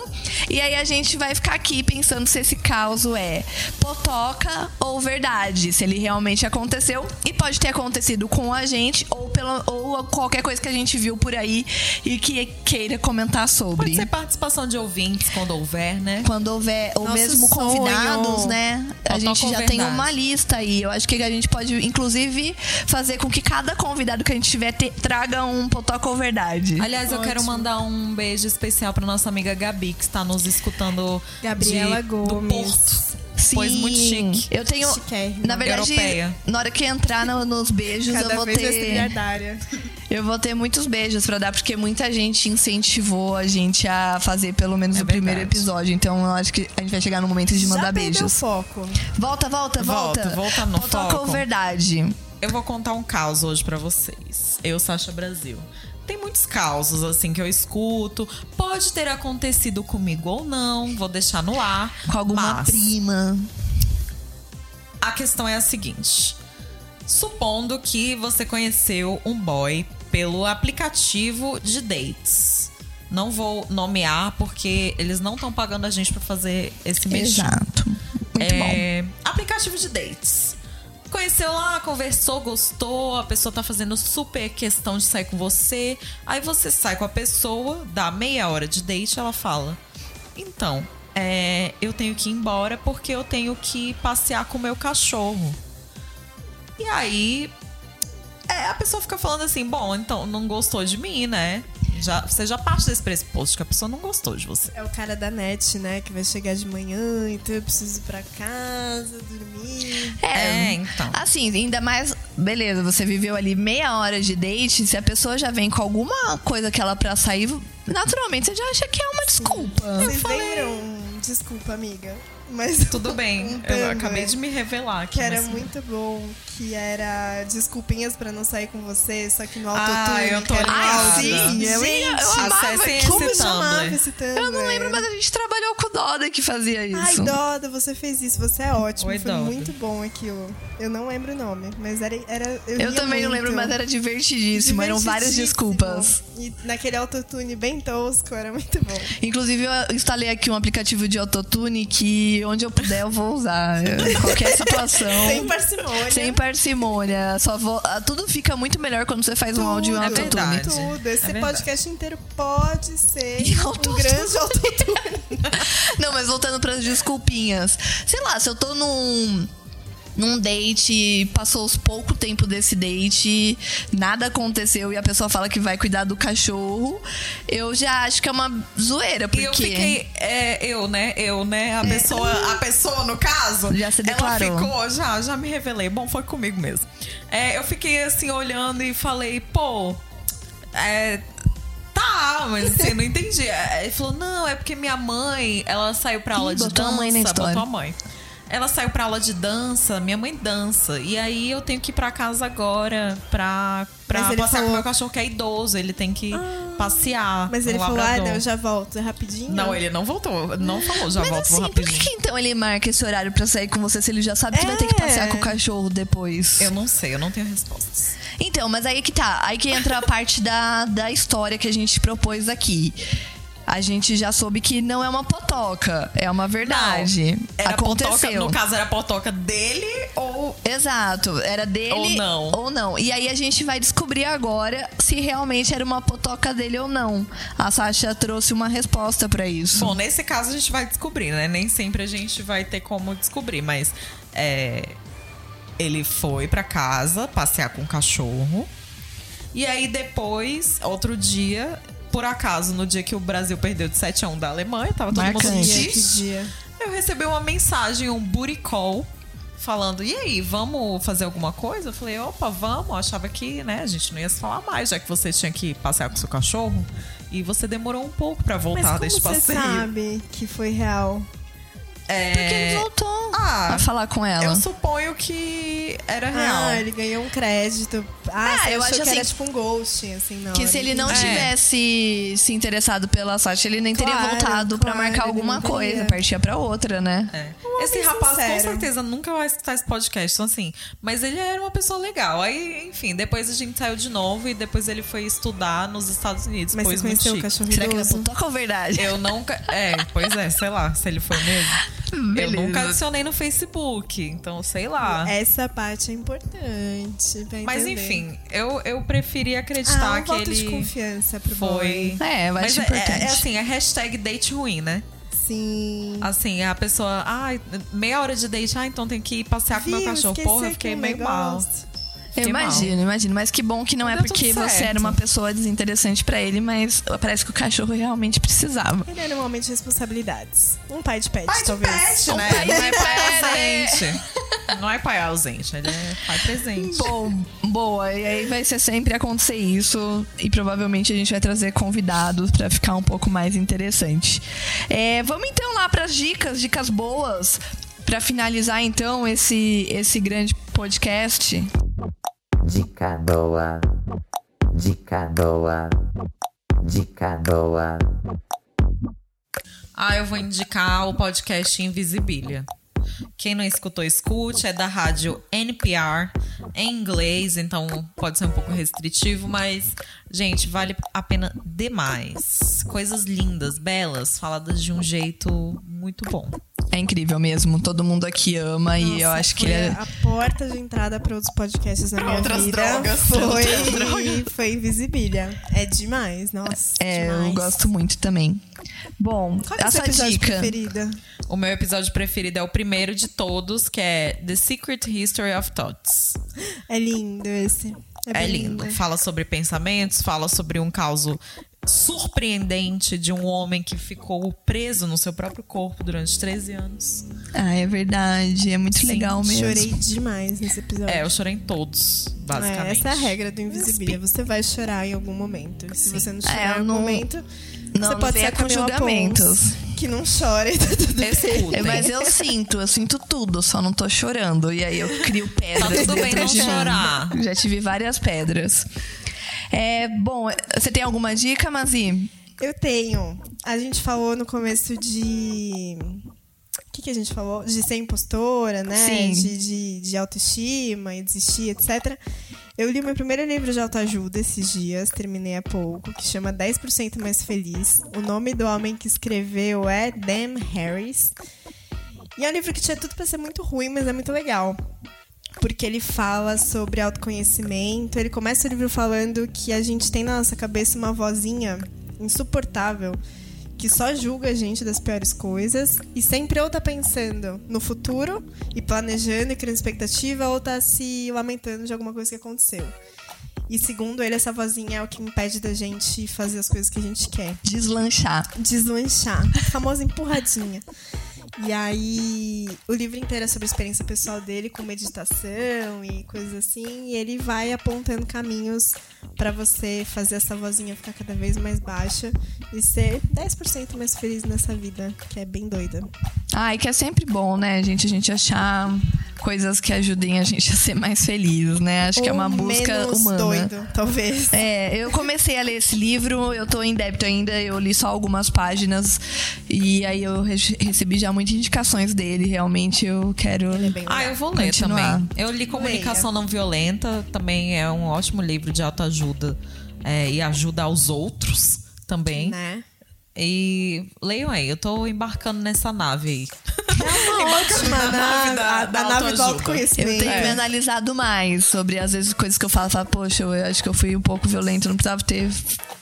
A: E aí a gente vai ficar aqui pensando se esse caos é potoca ou verdade. Se ele realmente aconteceu. E pode ter acontecido com a gente, ou, pela, ou qualquer coisa que a gente viu por aí e que queira comentar sobre.
B: Pode ser participação de ouvintes quando houver, né?
A: Quando houver, ou
C: Nosso
A: mesmo
C: sonho.
A: convidados, né? A gente já tem
B: verdade?
A: uma lista aí. Eu acho que a gente pode, inclusive, fazer com que cada convidado que a gente tiver te- traga um potoca ou verdade.
B: Aliás, eu quero mandar um beijo especial pra nossa amiga Gabi, que está nos escutando
C: Gabriela
B: de,
C: Gomes.
B: do Porto. Pois muito chique.
A: Eu tenho.
C: Chiquérrima.
A: Na verdade,
B: Europeia.
A: na hora que entrar no- nos beijos,
C: Cada
A: eu vou
C: vez
A: ter. Eu vou ter muitos beijos pra dar, porque muita gente incentivou a gente a fazer pelo menos
B: É
A: o primeiro
B: verdade.
A: episódio. Então eu acho que a gente vai chegar no momento de mandar
C: Já
A: beijos.
C: foco.
A: Volta, volta, volta.
B: Volta, volta no
A: ou
B: foco.
A: verdade?
B: Eu vou contar um caos hoje pra vocês. Eu, Sasha Brasil. Tem muitos causos, assim, que eu escuto. Pode ter acontecido comigo ou não. Vou deixar no ar.
A: Com alguma
B: mas
A: prima.
B: A questão é a seguinte. Supondo que você conheceu um boy pelo aplicativo de dates. Não vou nomear porque eles não estão pagando a gente pra fazer esse merchan.
A: Exato. Muito bom.
B: É, aplicativo de dates. Conheceu lá, conversou, gostou, a pessoa tá fazendo super questão de sair com você. Aí você sai com a pessoa, dá meia hora de date, ela fala: Então, é, eu tenho que ir embora porque eu tenho que passear com o meu cachorro. E aí, é, a pessoa fica falando assim: Bom, então não gostou de mim, né? Já, você já parte desse pressuposto que a pessoa não gostou de você.
C: É o cara da net, né? Que vai chegar de manhã, então eu preciso ir pra casa, dormir.
B: É, então.
A: Assim, ainda mais. Beleza, você viveu ali meia hora de date. Se a pessoa já vem com alguma coisa que ela pra sair, naturalmente você já acha que é uma desculpa.
C: Vocês lembram? Desculpa, amiga. Mas
B: Tudo bem,
C: um
B: eu
C: tango,
B: acabei de me revelar aqui.
C: Que era
B: mas-
C: muito bom, que era desculpinhas pra não sair com você, só que no
B: Ah,
C: autotune.
B: eu tô ligada.
A: Sim, eu,
C: Gente,
A: eu amava.
B: esse
C: como
B: Tumblr.
C: chamava esse Tumblr?
A: Eu não lembro, mas a gente trabalhou com o Doda que fazia isso.
C: Ai, Doda, você fez isso, você é ótimo.
B: Oi,
C: Foi
B: Doda.
C: muito bom aquilo. Eu não lembro o nome, mas era. era eu
A: eu também não
C: muito.
A: lembro, mas era divertidíssimo. Eram várias
C: Divertidíssimo.
A: desculpas.
C: E naquele autotune bem tosco, era muito bom.
A: Inclusive, eu instalei aqui um aplicativo de autotune que onde eu puder eu vou usar. Em Qualquer situação.
C: Sem parcimônia.
A: Sem parcimônia. Só vou, ah, tudo fica muito melhor quando você faz um áudio em
B: é
A: autotune.
B: verdade.
C: Tudo. Esse
B: É
C: podcast inteiro pode ser um grande autotune.
A: Não, mas voltando pras desculpinhas. Sei lá, se eu tô num. Num date, passou os pouco tempo desse date, nada aconteceu e a pessoa fala que vai cuidar do cachorro, eu já acho que é uma zoeira, porque
B: eu fiquei, é, eu, né? Eu, né? A pessoa, a pessoa, no caso.
A: Já se
B: Ela
A: declarou.
B: ficou, já, já me revelei. Bom, foi comigo mesmo. É, eu fiquei assim, olhando e falei, pô. É. Tá, mas assim, não entendi. É, Ele falou, não, é porque minha mãe, ela saiu pra aula
A: Ih,
B: de
A: botou a
B: dança.
A: mãe na história.
B: botou a mãe. Ela saiu pra aula de dança, minha mãe dança. E aí eu tenho que ir pra casa agora pra, pra passear com
C: falou-
B: meu cachorro que é idoso. Ele tem que passear.
C: Mas
B: um
C: ele falou, ah, não, eu já volto, é rapidinho.
B: Não, ele não voltou. Não falou, já
A: Mas
B: volto
A: assim,
B: vou
A: por que,
B: rapidinho.
A: que então ele marca esse horário pra sair com você se ele já sabe que vai ter que
C: É.
A: passear com o cachorro depois?
B: Eu não sei, eu não tenho respostas.
A: Então, mas aí que tá. Aí que entra a parte da, da história que a gente propôs aqui. A gente já soube que não é uma potoca, é uma verdade.
B: Era
A: Aconteceu.
B: Potoca, no caso, era a potoca dele ou.
A: Exato, era dele
B: Ou não.
A: Ou não. E aí a gente vai descobrir agora se realmente era uma potoca dele ou não. A Sasha trouxe uma resposta pra isso.
B: Bom, nesse caso a gente vai descobrir, né? Nem sempre a gente vai ter como descobrir, mas. é, ele foi pra casa passear com o cachorro. E aí depois, outro dia, por acaso, no dia que o Brasil perdeu de 7 a 1 da Alemanha, tava todo mundo
A: Marcante.
C: Dia, que
B: triste.
C: dia.
B: Eu recebi uma mensagem, um booty call, falando: e aí, vamos fazer alguma coisa? Eu falei: opa, vamos. Eu achava que né, a gente não ia se falar mais, já que você tinha que passear com seu cachorro. E você demorou um pouco pra
C: Mas
B: voltar
C: como
B: deste
C: você
B: passeio.
C: sabe que foi real?
B: É,
A: Porque ele voltou
B: Ah,
A: a falar com ela.
B: Eu suponho que era real.
C: Ah, ele ganhou um crédito. Ah,
A: Ah,
C: você
A: eu
C: achou
A: acho
C: que era
A: assim,
C: tipo um ghosting, assim, não.
A: Que se ele não
B: É.
A: tivesse se interessado pela Sasha, ele nem teria
C: Claro,
A: voltado pra
C: claro,
A: marcar
C: ele
A: alguma
C: teria.
A: coisa, partia pra outra, né?
B: É. Esse rapaz com
C: sincero.
B: certeza nunca vai escutar esse podcast, então assim. Mas ele era uma pessoa legal. Aí, enfim, depois a gente saiu de novo e depois ele foi estudar nos Estados Unidos.
C: Mas
B: pois
C: você
B: muito
C: conheceu o
B: chique.
C: cachorro
A: Será que era
C: idoso?
A: potoca ou verdade?
B: Eu nunca. É, pois é, sei lá, se ele foi mesmo.
A: Beleza.
B: Eu nunca adicionei no Facebook, então sei lá.
C: Essa parte é importante pra
B: Mas enfim, eu, eu preferi
C: ah,
B: acreditar
C: um
B: que
C: voto de
B: ele
C: confiança pro
B: foi.
C: boy.
A: É, eu
B: Mas
A: acho
B: é,
A: importante.
B: é, é assim, é hashtag date ruim, né?
C: Sim.
B: Assim, a pessoa, ai, meia hora de date, ah, então tem que ir passear com
C: Viu,
B: meu cachorro. Porra, eu fiquei meio mal.
A: Eu
B: Fiquei mal.
A: imagino, imagino. Mas que bom que não é porque você era uma pessoa desinteressante pra ele, mas parece que o cachorro realmente precisava.
C: Ele era um homem de responsabilidades. Um pai de pet, talvez.
B: né?
A: pai
B: Não é
A: de
B: pai ausente. Não é pai ausente, ele é pai presente.
A: Bom, boa. E aí vai ser sempre acontecer isso. E provavelmente a gente vai trazer convidados pra ficar um pouco mais interessante. É, vamos então lá pras dicas, dicas boas. Pra finalizar então esse, esse grande podcast.
E: Dica boa. Dica boa. Dica boa.
B: Ah, eu vou indicar o podcast Invisibilia. Quem não escutou, escute. É da rádio NPR, em inglês, então pode ser um pouco restritivo, mas, gente, vale a pena demais. Coisas lindas, belas, faladas de um jeito muito bom.
A: É incrível mesmo. Todo mundo aqui ama e eu
C: Nossa,
A: acho que
C: foi
A: ele é.
C: a porta de entrada para outros podcasts na minha
A: Outras
C: vida.
A: drogas,
C: Foi,
A: drogas.
C: foi Invisibilia. É demais, nossa.
A: É,
C: demais.
A: eu gosto muito também. Bom,
C: Qual é o seu
A: essa
C: episódio
A: dica.
C: preferida?
B: O meu episódio preferido é o primeiro de todos, que é The Secret History of Thoughts.
C: É lindo esse. É,
B: É
C: bem
B: lindo. Fala sobre pensamentos, fala sobre um caso surpreendente de um homem que ficou preso no seu próprio corpo durante 13 anos.
A: Ah, é verdade. É muito
B: Sim,
A: legal mesmo.
C: Chorei demais nesse episódio.
B: É, eu chorei em todos, basicamente.
C: É, essa é a regra do Invisibilia. Você vai chorar em algum momento. Se você não chorar
A: É,
C: em algum
A: não-
C: momento,
A: Não,
C: você
A: não
C: pode ser
A: com julgamentos.
C: Pons, que não chora e tá tudo bem.
A: É, mas eu sinto, eu sinto tudo, só não tô chorando. E aí eu crio pedras
B: Tá tudo bem não chorar.
A: Já tive várias pedras. É, bom, você tem alguma dica, Mazi?
C: Eu tenho. A gente falou no começo de. O que, que a gente falou? De ser impostora, né?
A: Sim.
C: De, de, de autoestima e desistir, etc. Eu li o meu primeiro livro de autoajuda esses dias, terminei há pouco, que chama 10% Mais Feliz. O nome do homem que escreveu é Dan Harris. E é um livro que tinha tudo pra ser muito ruim, mas é muito legal. Porque ele fala sobre autoconhecimento. Ele começa o livro falando que a gente tem na nossa cabeça uma vozinha insuportável que só julga a gente das piores coisas e sempre ou tá pensando no futuro e planejando e criando expectativa ou tá se lamentando de alguma coisa que aconteceu. E segundo ele, essa vozinha é o que impede da gente fazer as coisas que a gente quer
A: Deslanchar.
C: deslanchar. A famosa empurradinha. E aí, o livro inteiro é sobre a experiência pessoal dele com meditação e coisas assim. E ele vai apontando caminhos pra você fazer essa vozinha ficar cada vez mais baixa e ser 10% mais feliz nessa vida, que é bem doida.
A: Ai, que é sempre bom, né, gente? A gente achar coisas que ajudem a gente a ser mais feliz, né? Acho que é uma
C: Ou
A: busca
C: menos
A: humana.
C: doido, talvez.
A: É, eu comecei a ler esse livro, eu tô em débito ainda, eu li só algumas páginas e aí eu re- recebi já muitas indicações dele, realmente eu quero
C: é
B: Ah, eu vou ler
A: Continuar.
B: também. Eu li Comunicação Não Violenta, também é um ótimo livro de autoajuda é, e ajuda aos outros também.
C: Né?
B: E leiam aí, eu tô embarcando nessa nave aí.
C: É uma ótima
B: nave
C: nave,
B: da-
C: a,
B: da
C: a nave do autoconhecimento.
A: Eu tenho me analisado mais sobre, às vezes, coisas que eu falo, falo, poxa, eu acho que eu fui um pouco violento, eu não precisava ter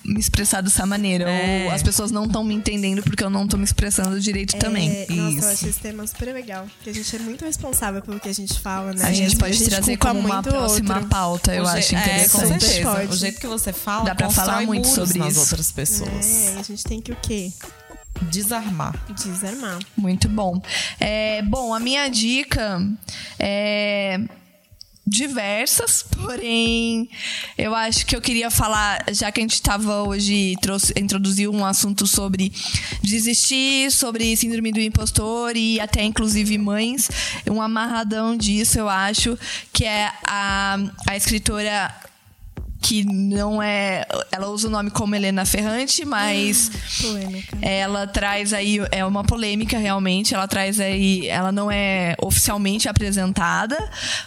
A: me expressado dessa maneira.
B: É.
A: Ou as pessoas não estão me entendendo porque eu não tô me expressando direito também.
C: É, nossa, eu
B: Isso.
C: acho esse tema super legal. Porque a gente é muito responsável pelo que a gente fala, né?
A: A gente pode trazer
C: culpa
A: como uma próxima
C: outro.
A: pauta, eu
B: O
A: acho
B: je- É, com
A: interessante.
B: certeza. O jeito que você fala
A: Dá pra falar muito sobre
B: nas
A: isso.
B: outras pessoas.
C: É, e a gente tem que o quê?
B: Desarmar.
C: Desarmar.
A: Muito bom. É, bom, a minha dica é diversas, porém eu acho que eu queria falar, já que a gente estava hoje trouxe, introduziu um assunto sobre desistir, sobre síndrome do impostor e até inclusive mães, um amarradão disso eu acho que é a, a escritora que não é. Ela usa o nome como Helena Ferrante, mas
C: Polêmica.
A: ela traz aí. É uma polêmica, realmente. Ela traz aí. Ela não é oficialmente apresentada,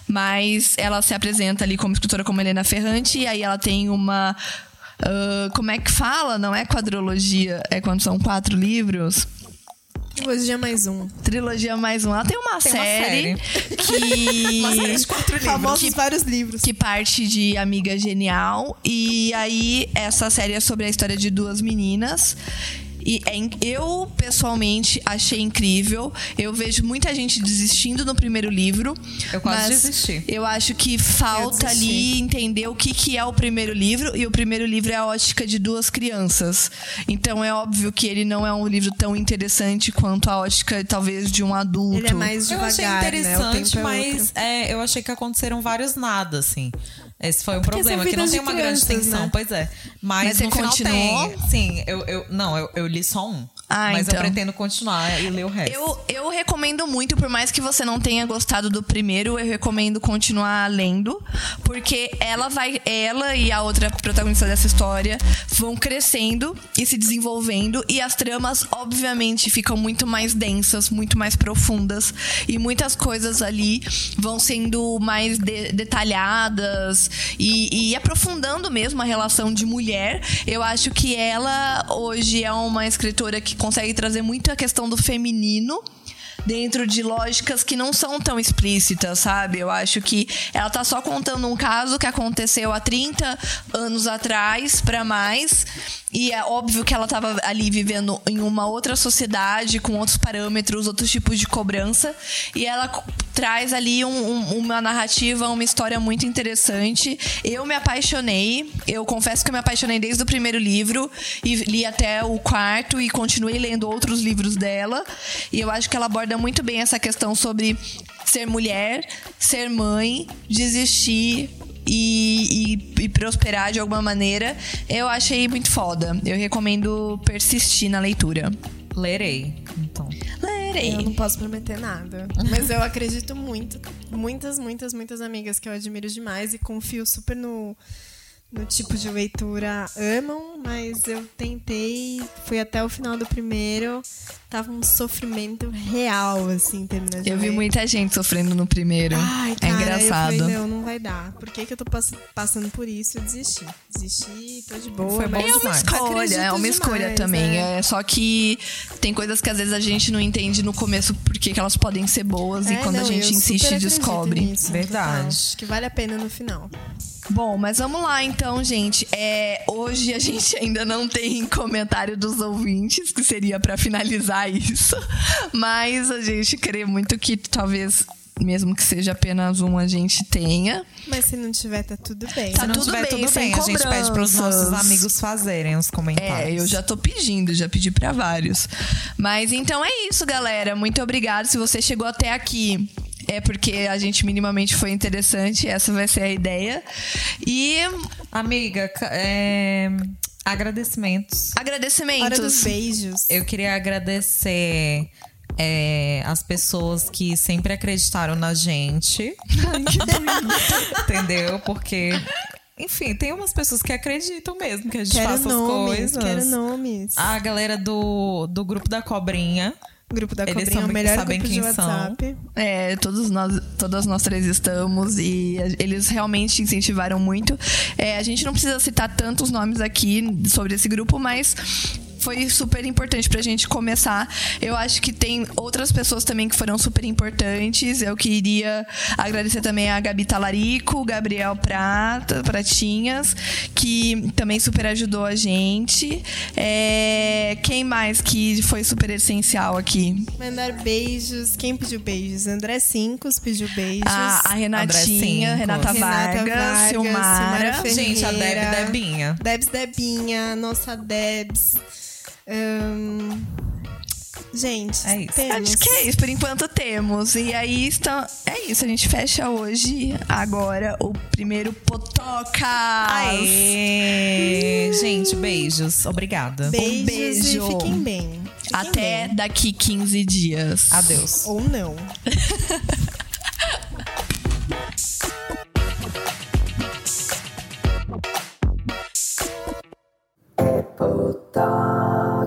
A: mas ela se apresenta ali como escritora como Helena Ferrante, e aí ela tem uma. ah, como é que fala? Não é quadrologia, é quando são quatro livros.
C: Trilogia mais um.
A: Trilogia mais um. Ela tem uma
B: Tem uma
A: série, que.
B: quatro
C: Famosos vários livros.
A: que parte de Amiga Genial. E aí, essa série é sobre a história de duas meninas. E é eu, pessoalmente, achei incrível. Eu vejo muita gente desistindo no primeiro livro.
B: Eu quase
A: mas
B: desisti.
A: Eu acho que falta ali entender o que, que é o primeiro livro. E o primeiro livro é a ótica de duas crianças. Então é óbvio que ele não é um livro tão interessante quanto a ótica, talvez, de um adulto.
C: Ele é mais
B: Eu achei
C: devagar, né? O
B: interessante,
C: tempo é
B: mas é, eu achei que aconteceram vários nada, assim. Esse foi o
C: Porque
B: problema, que não tem uma grande
C: crianças,
B: tensão.
C: né?
B: Pois é. Mas,
A: Mas você
B: no final
A: continuou?
B: tem. Sim, eu, eu. Não, eu, eu li só um.
A: Ah,
B: mas
A: então.
B: eu pretendo continuar e ler o resto.
A: Eu, eu recomendo muito, por mais que você não tenha gostado do primeiro, eu recomendo continuar lendo, porque ela vai, ela e a outra protagonista dessa história vão crescendo e se desenvolvendo e as tramas, obviamente, ficam muito mais densas, muito mais profundas e muitas coisas ali vão sendo mais de- detalhadas e, e aprofundando mesmo a relação de mulher. Eu acho que ela hoje é uma escritora que consegue trazer muito a questão do feminino dentro de lógicas que não são tão explícitas, sabe? Eu acho que ela tá só contando um caso que aconteceu há 30 anos atrás para mais. E é óbvio que ela tava ali vivendo em uma outra sociedade, com outros parâmetros, outros tipos de cobrança. E ela traz ali um- um- uma narrativa, uma história muito interessante. Eu me apaixonei. Eu confesso que eu me apaixonei desde o primeiro livro e li até o quarto e continuei lendo outros livros dela. E eu acho que ela aborda muito bem essa questão sobre ser mulher, ser mãe, desistir. E, e- e prosperar de alguma maneira, eu achei muito foda. Eu recomendo persistir na leitura.
B: Lerei, então.
A: Lerei.
C: Eu não posso prometer nada. Mas eu acredito muito. Muitas, muitas, muitas amigas que eu admiro demais e confio super no, no tipo de leitura amam, mas eu tentei, fui até o final do primeiro, tava um sofrimento real, assim, terminando de
A: Eu vi
C: ler.
A: muita gente sofrendo no primeiro.
C: Ai,
A: é
C: cara,
A: engraçado.
C: Eu falei, não, não vai dar. Por que, que eu tô pass- passando por isso? Eu desisti. Desisti, tô de boa.
B: Foi bom
C: mas
A: É uma
B: demais.
A: escolha,
C: acredito
A: é uma escolha
C: demais,
A: também.
C: é.
A: É. só que tem coisas que às vezes a gente não entende no começo porque que elas podem ser boas e
C: É,
A: quando a
C: não,
A: gente
C: eu super
A: insiste descobre.
C: nisso,
B: Verdade.
C: total. Acho que vale a pena no final.
A: Bom, mas vamos lá então, gente. É, hoje a gente ainda não tem comentário dos ouvintes, que seria pra finalizar isso. Mas a gente queria muito que talvez, mesmo que seja apenas um, a gente tenha.
C: Mas se não tiver, tá tudo bem.
A: Tá
B: Se não
A: tudo
B: tiver
A: bem,
B: tudo bem, a gente pede pros nossos amigos fazerem os comentários.
A: É, eu já tô pedindo, já pedi pra vários. Mas então é isso, galera. Muito obrigada. Se você chegou até aqui, é porque a gente minimamente foi interessante. Essa vai ser a ideia. E
B: Amiga, é, agradecimentos.
A: agradecimentos.
C: Hora dos beijos.
B: Eu queria agradecer é, as pessoas que sempre acreditaram na gente. Entendeu? Porque, enfim, tem umas pessoas que acreditam mesmo que a gente
C: Quero
B: faça
C: nomes,
B: as coisas.
C: quero nomes.
B: A galera do, do grupo da cobrinha.
C: Grupo da
B: eles
C: Cobrinha o melhor
B: sabem
C: grupo de
B: quem são.
C: WhatsApp.
A: É, todos nós, todas nós três estamos e eles realmente incentivaram muito. É, a gente não precisa citar tantos nomes aqui sobre esse grupo, mas foi super importante pra gente começar. Eu acho que tem outras pessoas também que foram super importantes. Eu queria agradecer também a Gabi Talarico, o Gabriel Prata, Pratinhas, que também super ajudou a gente. É, quem mais que foi super essencial aqui?
C: Mandar beijos. Quem pediu beijos? André Cincos pediu beijos.
A: A, a Renatinha. Renata,
C: Renata
A: Vargas,
C: Vargas,
A: Silmara.
C: Silmara
B: Gente, a Deb. Debinha.
C: Debs Debinha, nossa Debs. Gente,
B: É isso.
C: temos.
A: Acho que é isso, por enquanto temos. E aí está. É isso, a gente fecha hoje, agora, o primeiro Potoca.
B: Aê! Gente, beijos. Obrigada.
C: Beijos
A: Um beijo.
C: e fiquem bem. Fiquem
A: Até
C: bem.
A: daqui 15 dias.
B: Adeus.
C: Ou não. Podcast.